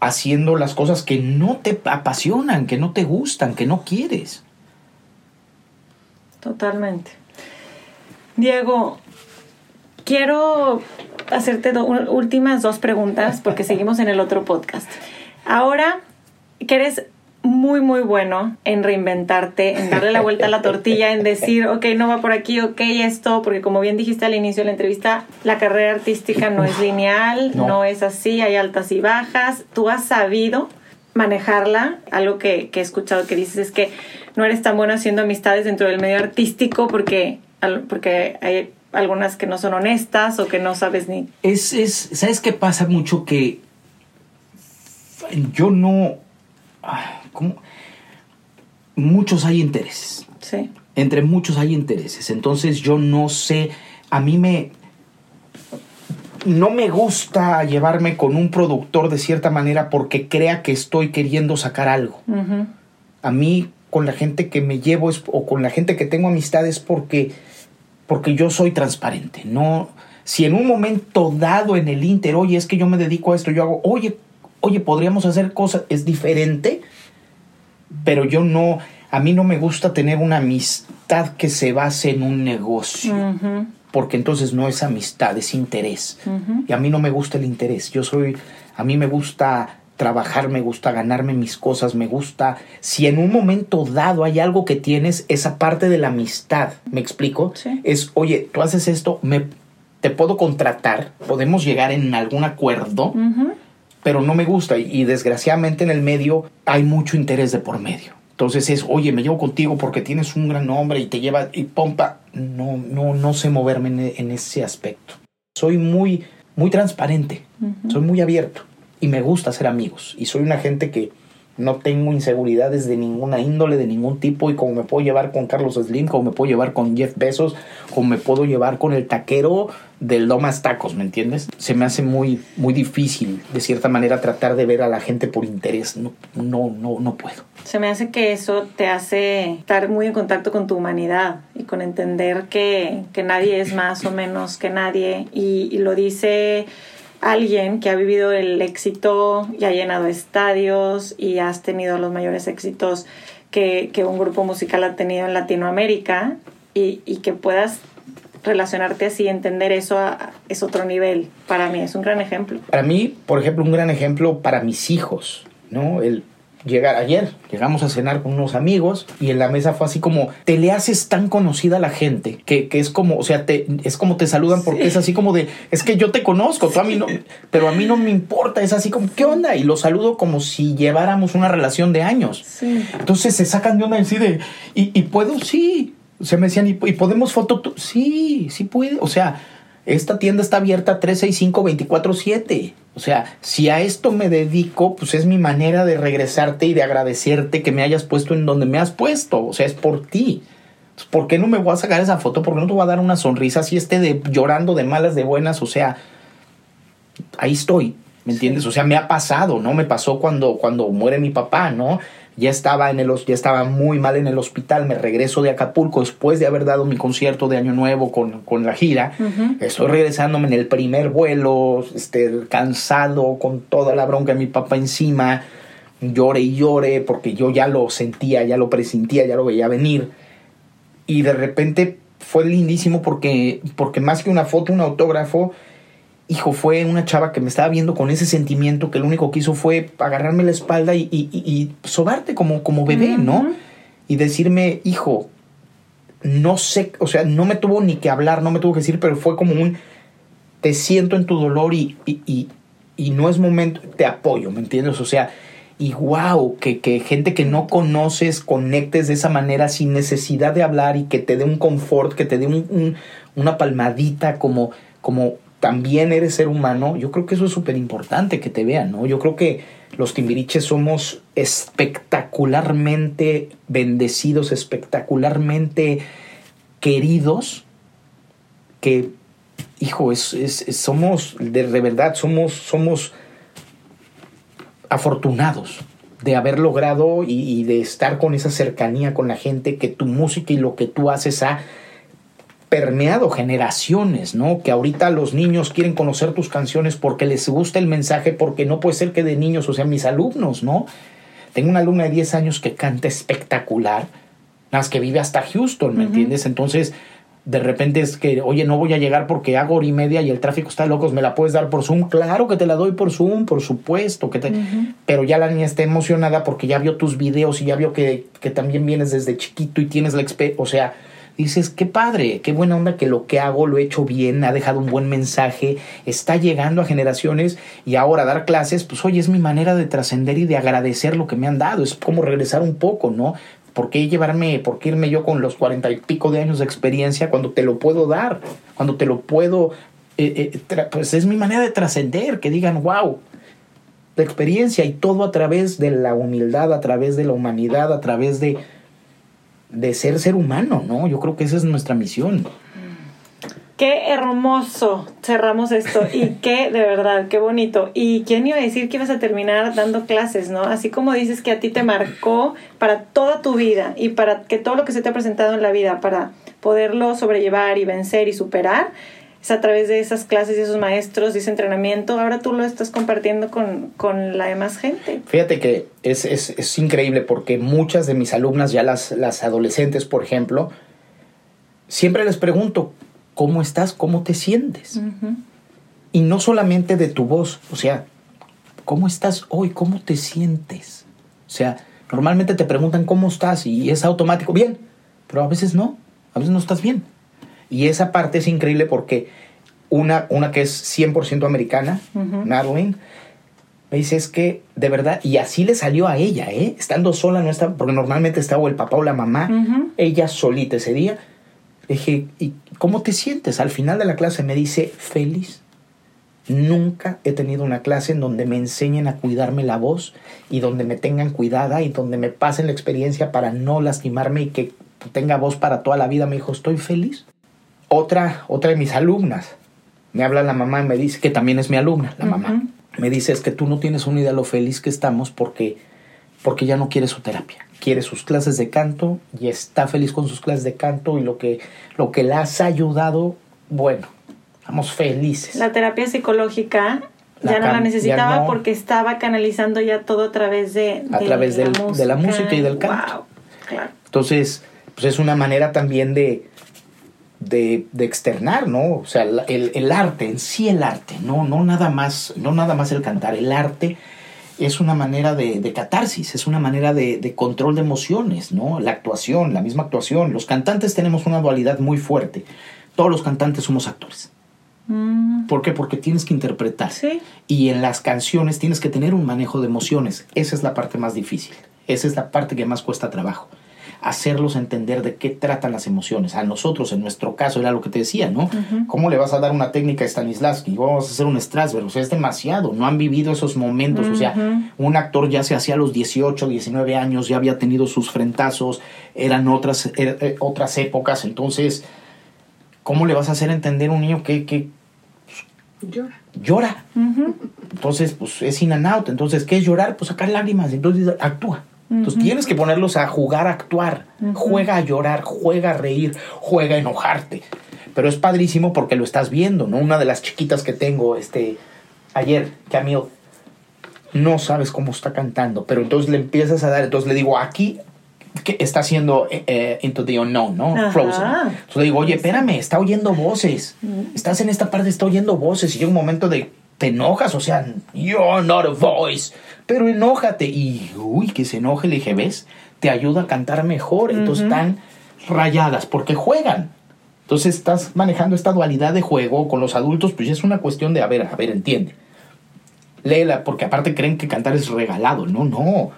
haciendo las cosas que no te apasionan, que no te gustan, que no quieres. Totalmente. Diego, quiero hacerte do- últimas dos preguntas porque seguimos en el otro podcast. Ahora que eres muy, muy bueno en reinventarte, en darle la vuelta a la tortilla, en decir, ok, no va por aquí, ok, esto, porque como bien dijiste al inicio de la entrevista, la carrera artística no es lineal, No. no. es así, hay altas y bajas. Tú has sabido manejarla. Algo que, que he escuchado que dices es que no eres tan bueno haciendo amistades dentro del medio artístico porque, porque hay algunas que no son honestas o que no sabes ni... Es, es, ¿sabes qué pasa mucho? Que yo no, ¿cómo? Muchos hay intereses. Sí. Entre muchos hay intereses. Entonces yo no sé, a mí me... No me gusta llevarme con un productor de cierta manera porque crea que estoy queriendo sacar algo. A mí con la gente que me llevo es- o con la gente que tengo amistades porque porque yo soy transparente. No, si en un momento dado en el Inter, oye, es que yo me dedico a esto, yo hago, oye, oye, podríamos hacer cosas, es diferente, pero yo no, a mí no me gusta tener una amistad que se base en un negocio. Porque entonces no es amistad, es interés. Y a mí no me gusta el interés. Yo soy, a mí me gusta trabajar, me gusta ganarme mis cosas, me gusta, si en un momento dado hay algo que tienes, esa parte de la amistad, ¿me explico? Sí. Es, oye, tú haces esto, me, te puedo contratar, podemos llegar en algún acuerdo, pero no me gusta y, y desgraciadamente en el medio hay mucho interés de por medio. Entonces es, oye, me llevo contigo porque tienes un gran nombre y te lleva y pompa. No, no, no sé moverme en, en ese aspecto. Soy muy, muy transparente, soy muy abierto y me gusta ser amigos. Y soy una gente que no tengo inseguridades de ninguna índole, de ningún tipo. Y como me puedo llevar con Carlos Slim, como me puedo llevar con Jeff Bezos, como me puedo llevar con el taquero del Lomas Tacos, ¿me entiendes? Se me hace muy, muy difícil, de cierta manera, tratar de ver a la gente por interés. No, no, no, no puedo. Se me hace que eso te hace estar muy en contacto con tu humanidad y con entender que, que nadie es más o menos que nadie. Y, y lo dice alguien que ha vivido el éxito y ha llenado estadios y has tenido los mayores éxitos que, que un grupo musical ha tenido en Latinoamérica y, y que puedas relacionarte así, entender eso a- es otro nivel. Para mí es un gran ejemplo. Para mí, por ejemplo, un gran ejemplo para mis hijos, ¿no? El llegar ayer, llegamos a cenar con unos amigos y en la mesa fue así como, te le haces tan conocida a la gente que, que es como, o sea, te, es como te saludan porque Sí. es así como de, es que yo te conozco, tú a mí no, pero a mí no me importa, es así como, ¿qué onda? Y lo saludo como si lleváramos una relación de años. Sí. Entonces se sacan de onda y de, ¿y, y puedo? Sí. Se me decían, ¿y, y podemos foto? tú?" Sí, sí puede. O sea, esta tienda está abierta 365 24-7. O sea, si a esto me dedico, pues es mi manera de regresarte y de agradecerte que me hayas puesto en donde me has puesto. O sea, es por ti. Entonces, ¿Por qué no me voy a sacar esa foto? ¿Por qué no te voy a dar una sonrisa si esté de, llorando de malas, de buenas? O sea, ahí estoy, ¿me entiendes? O sea, me ha pasado, ¿no? Me pasó cuando, cuando muere mi papá, ¿no? Ya estaba, en el, ya estaba muy mal en el hospital, me regreso de Acapulco después de haber dado mi concierto de Año Nuevo con, con la gira. Ujú. Estoy regresándome en el primer vuelo, este, cansado, con toda la bronca de mi papá encima, llore y llore, porque yo ya lo sentía, ya lo presentía, ya lo veía venir. Y de repente fue lindísimo porque, porque más que una foto, un autógrafo, hijo, fue una chava que me estaba viendo con ese sentimiento que lo único que hizo fue agarrarme la espalda y, y, y- sobarte como, como bebé, ¿no? Y decirme, hijo, no sé, o sea, no me tuvo ni que hablar, no me tuvo que decir, pero fue como un, te siento en tu dolor y, y, y, y no es momento, te apoyo, ¿me entiendes? O sea, y wow, que, que gente que no conoces conectes de esa manera sin necesidad de hablar y que te dé un confort, que te dé un- un- una palmadita como, como también eres ser humano, yo creo que eso es súper importante que te vean, ¿no? Yo creo que los timbiriches somos espectacularmente bendecidos, espectacularmente queridos, que, hijo, es, es- somos, de, de verdad, somos, somos afortunados de haber logrado y, y de estar con esa cercanía con la gente, que tu música y lo que tú haces ha permeado generaciones, ¿no? Que ahorita los niños quieren conocer tus canciones porque les gusta el mensaje, porque no puede ser que de niños, o sea, mis alumnos, ¿no? Tengo una alumna de 10 años que canta espectacular, más que vive hasta Houston, ¿me entiendes? Entonces, de repente es que, oye, no voy a llegar porque hago hora y media y el tráfico está locos, ¿me la puedes dar por Zoom? Claro que te la doy por Zoom, por supuesto. Que te... Pero ya la niña está emocionada porque ya vio tus videos y ya vio que, que también vienes desde chiquito y tienes la experiencia. O sea, dices, qué padre, qué buena onda que lo que hago lo he hecho bien, ha dejado un buen mensaje, está llegando a generaciones y ahora dar clases, pues oye, es mi manera de trascender y de agradecer lo que me han dado, es como regresar un poco, ¿no? ¿Por qué llevarme, por qué irme yo con los cuarenta y pico de años de experiencia cuando te lo puedo dar? Cuando te lo puedo... Eh, eh, pues es mi manera de trascender, que digan, wow, la experiencia y todo a través de la humildad, a través de la humanidad, a través de, de ser ser humano, ¿no? Yo creo que esa es nuestra misión. Qué hermoso cerramos esto y qué, de verdad, qué bonito. ¿Y quién iba a decir que ibas a terminar dando clases, no? Así como dices que a ti te marcó para toda tu vida y para que todo lo que se te ha presentado en la vida, para poderlo sobrellevar y vencer y superar, es a través de esas clases y esos maestros y ese entrenamiento. Ahora tú lo estás compartiendo con, con la demás gente. Fíjate que es, es, es increíble porque muchas de mis alumnas, ya las, las adolescentes, por ejemplo, siempre les pregunto, cómo estás, cómo te sientes. Y no solamente de tu voz, o sea, ¿cómo estás hoy? ¿Cómo te sientes? O sea, normalmente te preguntan cómo estás y es automático, bien, pero a veces no, a veces no estás bien. Y esa parte es increíble porque una, una que es 100% americana, Madeline, me dice es que de verdad, y así le salió a ella, ¿eh? estando sola, no está, porque normalmente estaba el papá o la mamá, ella solita ese día dije, ¿y cómo te sientes? Al final de la clase me dice, feliz. Nunca he tenido una clase en donde me enseñen a cuidarme la voz y donde me tengan cuidada y donde me pasen la experiencia para no lastimarme y que tenga voz para toda la vida. Me dijo, estoy feliz. Otra, otra de mis alumnas, me habla la mamá y me dice, que también es mi alumna, la mamá, me dice, es que tú no tienes una idea de lo feliz que estamos porque, porque ya no quiere su terapia. Quiere sus clases de canto y está feliz con sus clases de canto y lo que, lo que le has ayudado, bueno, estamos felices. La terapia psicológica ya no la necesitaba porque estaba canalizando ya todo a través de, a través de, la música. y del canto. Entonces, pues es una manera también de, de, de externar, ¿no? O sea, el, el, arte, en sí el arte, no, no nada más, no nada más el cantar, el arte es una manera de, catarsis, es una manera de, control de emociones, ¿no? La actuación, la misma actuación. Los cantantes tenemos una dualidad muy fuerte. Todos los cantantes somos actores. Mm. ¿Por qué? Porque tienes que interpretar. Y en las canciones tienes que tener un manejo de emociones. Esa es la parte más difícil. Esa es la parte que más cuesta trabajo hacerlos entender de qué tratan las emociones. A nosotros, en nuestro caso, era lo que te decía, ¿no? ¿Cómo le vas a dar una técnica a Stanislavski? Vamos a hacer un Strasberg, o sea, es demasiado, no han vivido esos momentos, o sea, un actor ya se hacía a los 18, 19 años, ya había tenido sus frentazos, eran otras, er, eh, otras épocas, entonces, ¿cómo le vas a hacer entender a un niño que... que llora. Llora. Entonces, pues es in and out. Entonces, ¿qué es llorar? Pues sacar lágrimas. Entonces, actúa. Entonces tienes que ponerlos a jugar, a actuar. Juega a llorar, juega a reír, juega a enojarte. Pero es padrísimo porque lo estás viendo, ¿no? Una de las chiquitas que tengo este, ayer, Camille, no sabes cómo está cantando, pero entonces le empiezas a dar, entonces le digo, aquí que está haciendo eh, eh, Into the Unknown, ¿no? Frozen. Entonces le digo, oye, espérame, está oyendo voces. Estás en esta parte, está oyendo voces. Y llega un momento de, te enojas, o sea, you're not a voice pero enójate. Y, uy, que se enoje, le dije, ¿ves? Te ayuda a cantar mejor. Entonces están rayadas porque juegan. Entonces estás manejando esta dualidad de juego con los adultos, pues es una cuestión de, a ver, a ver, entiende. Léela, porque aparte creen que cantar es regalado. No, no.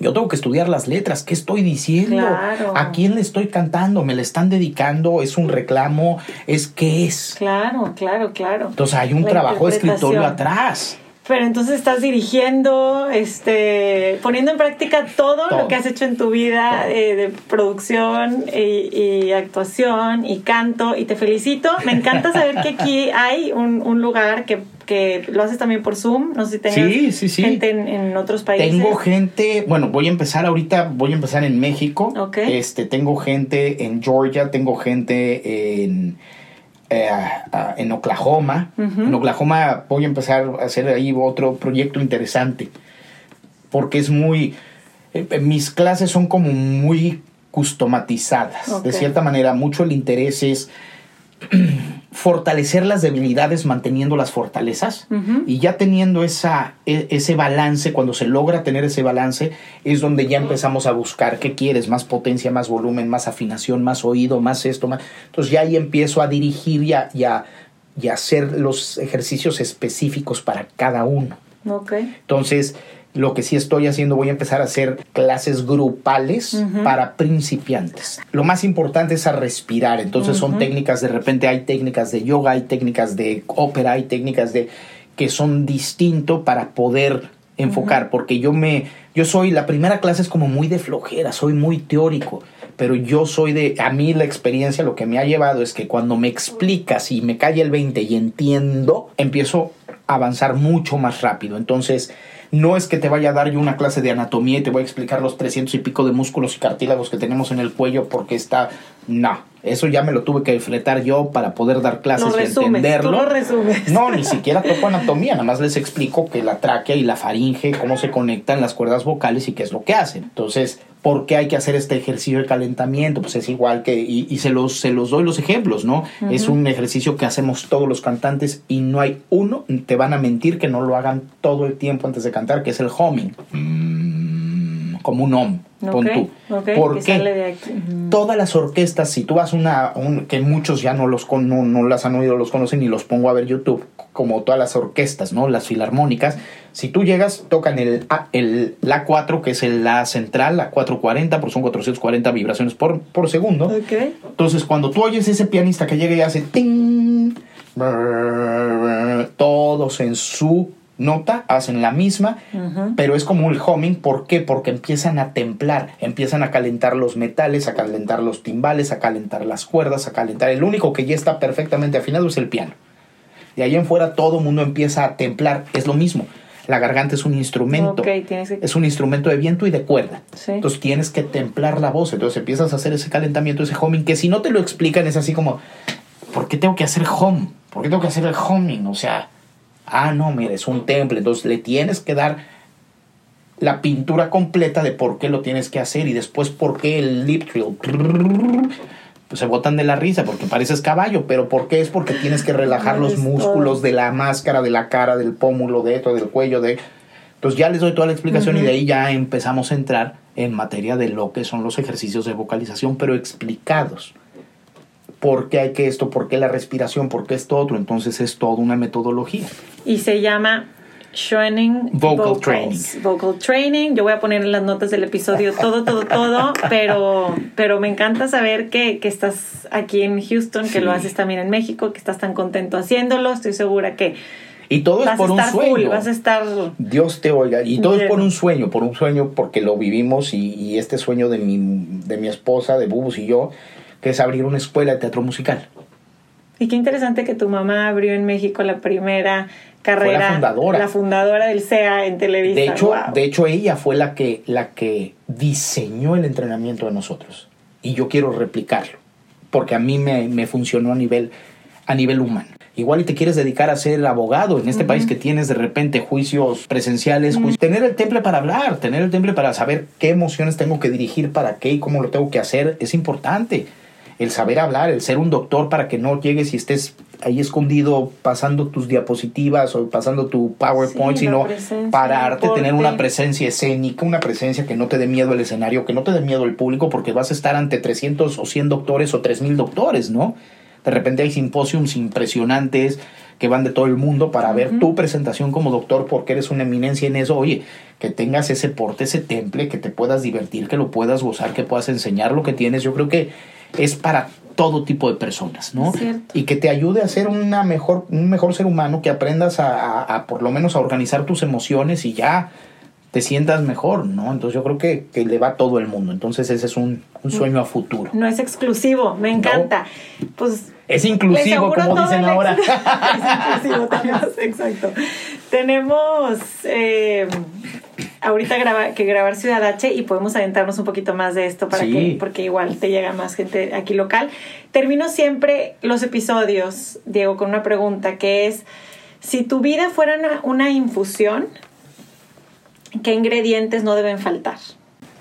Yo tengo que estudiar las letras. ¿Qué estoy diciendo? ¿A quién le estoy cantando? ¿Me le están dedicando? ¿Es un reclamo? ¿Es qué es? Claro, claro, claro. Entonces hay un trabajo de escritorio atrás pero entonces estás dirigiendo, este, poniendo en práctica todo, lo que has hecho en tu vida eh, de producción y, actuación y canto y te felicito. Me encanta saber que aquí hay un, un lugar que, que, lo haces también por Zoom, no sé si tengas gente en, otros países. Tengo gente, bueno, voy a empezar ahorita, voy a empezar en México, este, tengo gente en Georgia, tengo gente en eh, en Oklahoma. En Oklahoma voy a empezar a hacer ahí otro proyecto interesante. Porque es muy... Eh, mis clases son como muy customatizadas. De cierta manera, mucho el interés es fortalecer las debilidades manteniendo las fortalezas y ya teniendo esa, e- ese balance, cuando se logra tener ese balance, es donde ya empezamos a buscar qué quieres, más potencia, más volumen, más afinación, más oído, más esto, más... Entonces ya ahí empiezo a dirigir y a, y a- y a hacer los ejercicios específicos para cada uno. Entonces, lo que sí estoy haciendo, voy a empezar a hacer clases grupales para principiantes. Lo más importante es a respirar. Entonces, son técnicas, de repente hay técnicas de yoga, hay técnicas de ópera, hay técnicas de que son distinto para poder enfocar, porque yo me, yo soy, la primera clase es como muy de flojera, soy muy teórico, pero yo soy de, a mí la experiencia lo que me ha llevado es que cuando me explicas y me cae el 20 y entiendo, empiezo a avanzar mucho más rápido. Entonces, no es que te vaya a dar yo una clase de anatomía y te voy a explicar los 300 y pico de músculos y cartílagos que tenemos en el cuello porque está... No, eso ya me lo tuve que fletar yo para poder dar clases Lo y entenderlo. tú lo resumes. No, ni siquiera toco anatomía, nada más les explico que la tráquea y la faringe, cómo se conectan las cuerdas vocales y qué es lo que hacen. Entonces, ¿por qué hay que hacer este ejercicio de calentamiento? Pues es igual que, y, y se, los, se los doy los ejemplos, ¿no? Es un ejercicio que hacemos todos los cantantes y no hay uno, te van a mentir que no lo hagan todo el tiempo antes de cantar, que es el humming. Mm, como un om, pon Ok, tú. ok, ¿Por que qué? sale de aquí. Ujú. todas las orquestas, si tú vas a una, un- que muchos ya no los con- no, no las han oído, los conocen y los pongo a ver YouTube, como todas las orquestas, ¿no? Las filarmónicas. Si tú llegas, tocan el, el La 4, que es el La central, la 440, por son 440 vibraciones por, por segundo. Entonces, cuando tú oyes ese pianista que llega y hace ting, brrr, todos en su nota hacen la misma, pero es como el humming. ¿Por qué? Porque empiezan a templar, empiezan a calentar los metales, a calentar los timbales, a calentar las cuerdas, a calentar. El único que ya está perfectamente afinado es el piano. De ahí en fuera todo el mundo empieza a templar. Es lo mismo. La garganta es un instrumento. Que... Es un instrumento de viento y de cuerda. Sí. Entonces tienes que templar la voz. Entonces empiezas a hacer ese calentamiento, ese humming, que si no te lo explican es así como, ¿por qué tengo que hacer hum? ¿Por qué tengo que hacer el humming? O sea, ah, no, mira, es un temple. Entonces le tienes que dar la pintura completa de por qué lo tienes que hacer y después por qué el lip trill. Pues se botan de la risa porque pareces caballo, pero ¿por qué? Es porque tienes que relajar los músculos de la máscara, de la cara, del pómulo, de esto, del cuello, de... Entonces ya les doy toda la explicación y de ahí ya empezamos a entrar en materia de lo que son los ejercicios de vocalización, pero explicados. ¿Por qué hay que esto? ¿Por qué la respiración? ¿Por qué esto otro? Entonces es toda una metodología. Y se llama Schwenning Vocal Vocals. Training. Vocal Training. Yo voy a poner en las notas del episodio todo, todo, todo, pero, pero me encanta saber que, que estás aquí en Houston, que Sí. lo haces también en México, que estás tan contento haciéndolo. Estoy segura que Y todo es vas a por un sueño. full, vas a estar... Dios te oiga. Y todo es por un sueño, por un sueño porque lo vivimos y, y este sueño de mi, de mi esposa, de Bubus y yo, que es abrir una escuela de teatro musical. Y qué interesante que tu mamá abrió en México la primera carrera. fundadora. La fundadora del CEA en Televisa. De hecho, Guau. de hecho, ella fue la que, la que diseñó el entrenamiento de nosotros. Y yo quiero replicarlo. Porque a mí me, me funcionó a nivel, a nivel humano. Igual y te quieres dedicar a ser abogado en este país que tienes de repente juicios presenciales, juicios- tener el temple para hablar, tener el temple para saber qué emociones tengo que dirigir, para qué y cómo lo tengo que hacer, es importante. El saber hablar, el ser un doctor para que no llegues y estés ahí escondido pasando tus diapositivas o pasando tu PowerPoint, Sí, sino pararte, tener una presencia escénica, una presencia que no te dé miedo el escenario, que no te dé miedo el público, porque vas a estar ante 300 o 100 doctores o 3000 doctores, ¿no? De repente hay simposiums impresionantes que van de todo el mundo para ver tu presentación como doctor porque eres una eminencia en eso. Oye, que tengas ese porte, ese temple, que te puedas divertir, que lo puedas gozar, que puedas enseñar lo que tienes. Yo creo que es para todo tipo de personas, ¿no? Es cierto. Y que te ayude a ser una mejor, un mejor ser humano, que aprendas a, a- a por lo menos a organizar tus emociones y ya te sientas mejor, ¿no? Entonces yo creo que, que le va a todo el mundo. Entonces ese es un, un sueño a futuro. No es exclusivo, me encanta. Pues Es inclusivo, como dicen ahora. es inclusivo, tenemos, exacto. Tenemos eh, ahorita graba- que grabar Ciudad H y podemos adentrarnos un poquito más de esto para Sí. que, porque igual te llega más gente aquí local. Termino siempre los episodios, Diego, con una pregunta que es, si tu vida fuera una, una infusión, ¿qué ingredientes no deben faltar?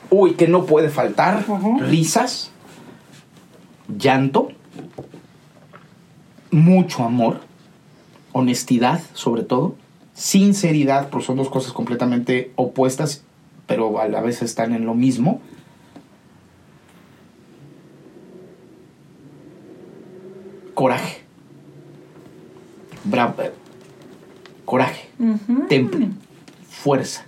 Uy, que no puede faltar. Risas, llanto, mucho amor, honestidad sobre todo, sinceridad, porque son dos cosas completamente opuestas, pero a la vez están en lo mismo. Coraje. Bra- eh, coraje. Temple. Fuerza.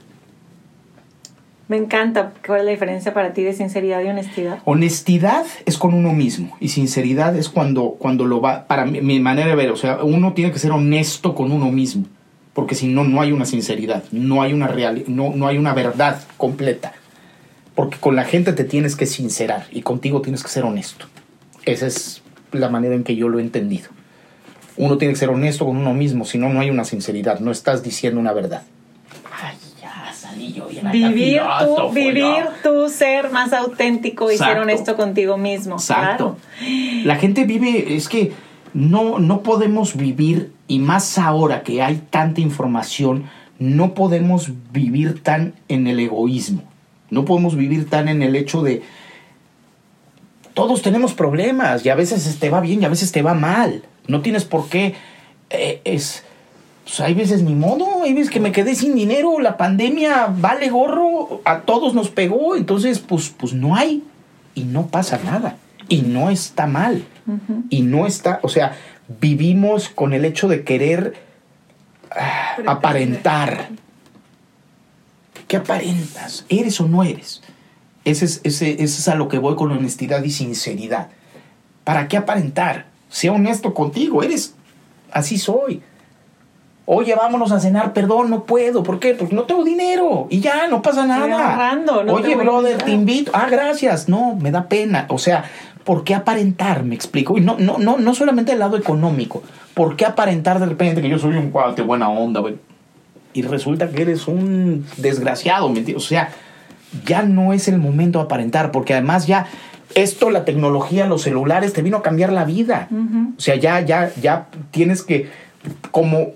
Me encanta. ¿Cuál es la diferencia para ti de sinceridad y honestidad? Honestidad es con uno mismo y sinceridad es cuando, cuando lo va, para mi, mi manera de ver, o sea, uno tiene que ser honesto con uno mismo, porque si no, no hay una sinceridad, no hay una, real, no, no hay una verdad completa, porque con la gente te tienes que sincerar y contigo tienes que ser honesto. Esa es la manera en que yo lo he entendido. Uno tiene que ser honesto con uno mismo, si no, no hay una sinceridad, no estás diciendo una verdad. Ay, ya salí yo bien Vivir yo. vivir tu ser más auténtico y ser Exacto. honesto contigo mismo. Exacto. Claro. La gente vive, es que no, no podemos vivir, y más ahora que hay tanta información, no podemos vivir tan en el egoísmo. No podemos vivir tan en el hecho de... Todos tenemos problemas y a veces te va bien y a veces te va mal. No tienes por qué... eh, es, pues hay veces ni modo, hay veces que me quedé sin dinero, la pandemia vale gorro, a todos nos pegó, entonces pues, pues no hay y no pasa nada y no está mal y no está, o sea, vivimos con el hecho de querer ah, aparentar. ¿Qué aparentas? ¿Eres o no eres? Ese es, ese, ese es a lo que voy con honestidad y sinceridad. ¿Para qué aparentar? Sea honesto contigo, eres, así soy. Oye, vámonos a cenar, perdón, no puedo. ¿Por qué? Porque no tengo dinero. Y ya, no pasa nada. ahorrando, no Oye, brother, te invito. Ah, gracias. No, me da pena. O sea, ¿por qué aparentar? Me explico. Y no, no, no, no solamente el lado económico. ¿Por qué aparentar de repente que yo soy un cuate buena onda, güey? Y resulta que eres un desgraciado, ¿me entiendes? O sea, ya no es el momento de aparentar, porque además ya esto, la tecnología, los celulares, te vino a cambiar la vida. O sea, ya, ya, ya tienes que, como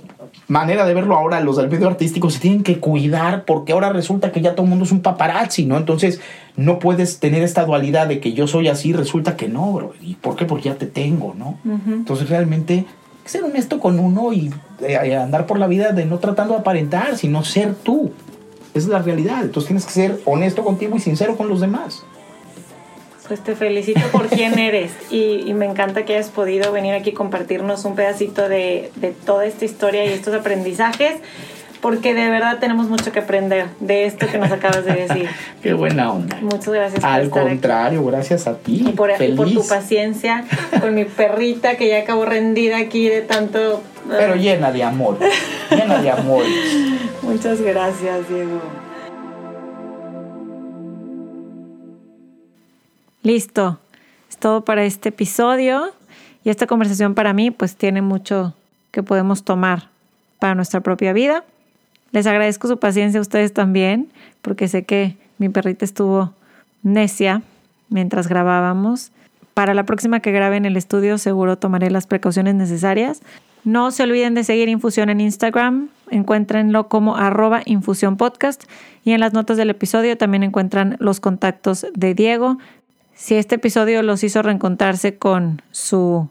manera de verlo ahora, los del medio artístico se tienen que cuidar porque ahora resulta que ya todo el mundo es un paparazzi, ¿no? Entonces no puedes tener esta dualidad de que yo soy así, resulta que no, bro. ¿Y por qué? Porque ya te tengo, ¿no? Entonces realmente hay que ser honesto con uno y eh, andar por la vida de no tratando de aparentar, sino ser tú. Esa es la realidad. Entonces tienes que ser honesto contigo y sincero con los demás. Pues te felicito por quién eres y, y me encanta que hayas podido venir aquí compartirnos un pedacito de, de toda esta historia y estos aprendizajes, porque de verdad tenemos mucho que aprender de esto que nos acabas de decir. Qué buena onda. Muchas gracias por Al estar aquí. contrario, gracias a ti. Y por, y por tu paciencia con mi perrita que ya acabó rendida aquí de tanto... Pero llena de amor. llena de amor. Muchas gracias, Diego. Listo. Es todo para este episodio. Y esta conversación para mí pues tiene mucho que podemos tomar para nuestra propia vida. Les agradezco su paciencia a ustedes también, porque sé que mi perrita estuvo necia mientras grabábamos. Para la próxima que grabe en el estudio seguro tomaré las precauciones necesarias. No se olviden de seguir Infusión en Instagram. Encuéntrenlo como arroba Infusión Podcast. Y en las notas del episodio también encuentran los contactos de Diego. Si este episodio los hizo reencontrarse con su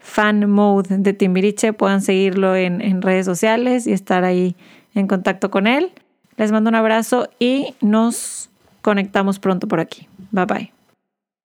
fan mode de Timbiriche, puedan seguirlo en, en redes sociales y estar ahí en contacto con él. Les mando un abrazo y nos conectamos pronto por aquí. Bye bye.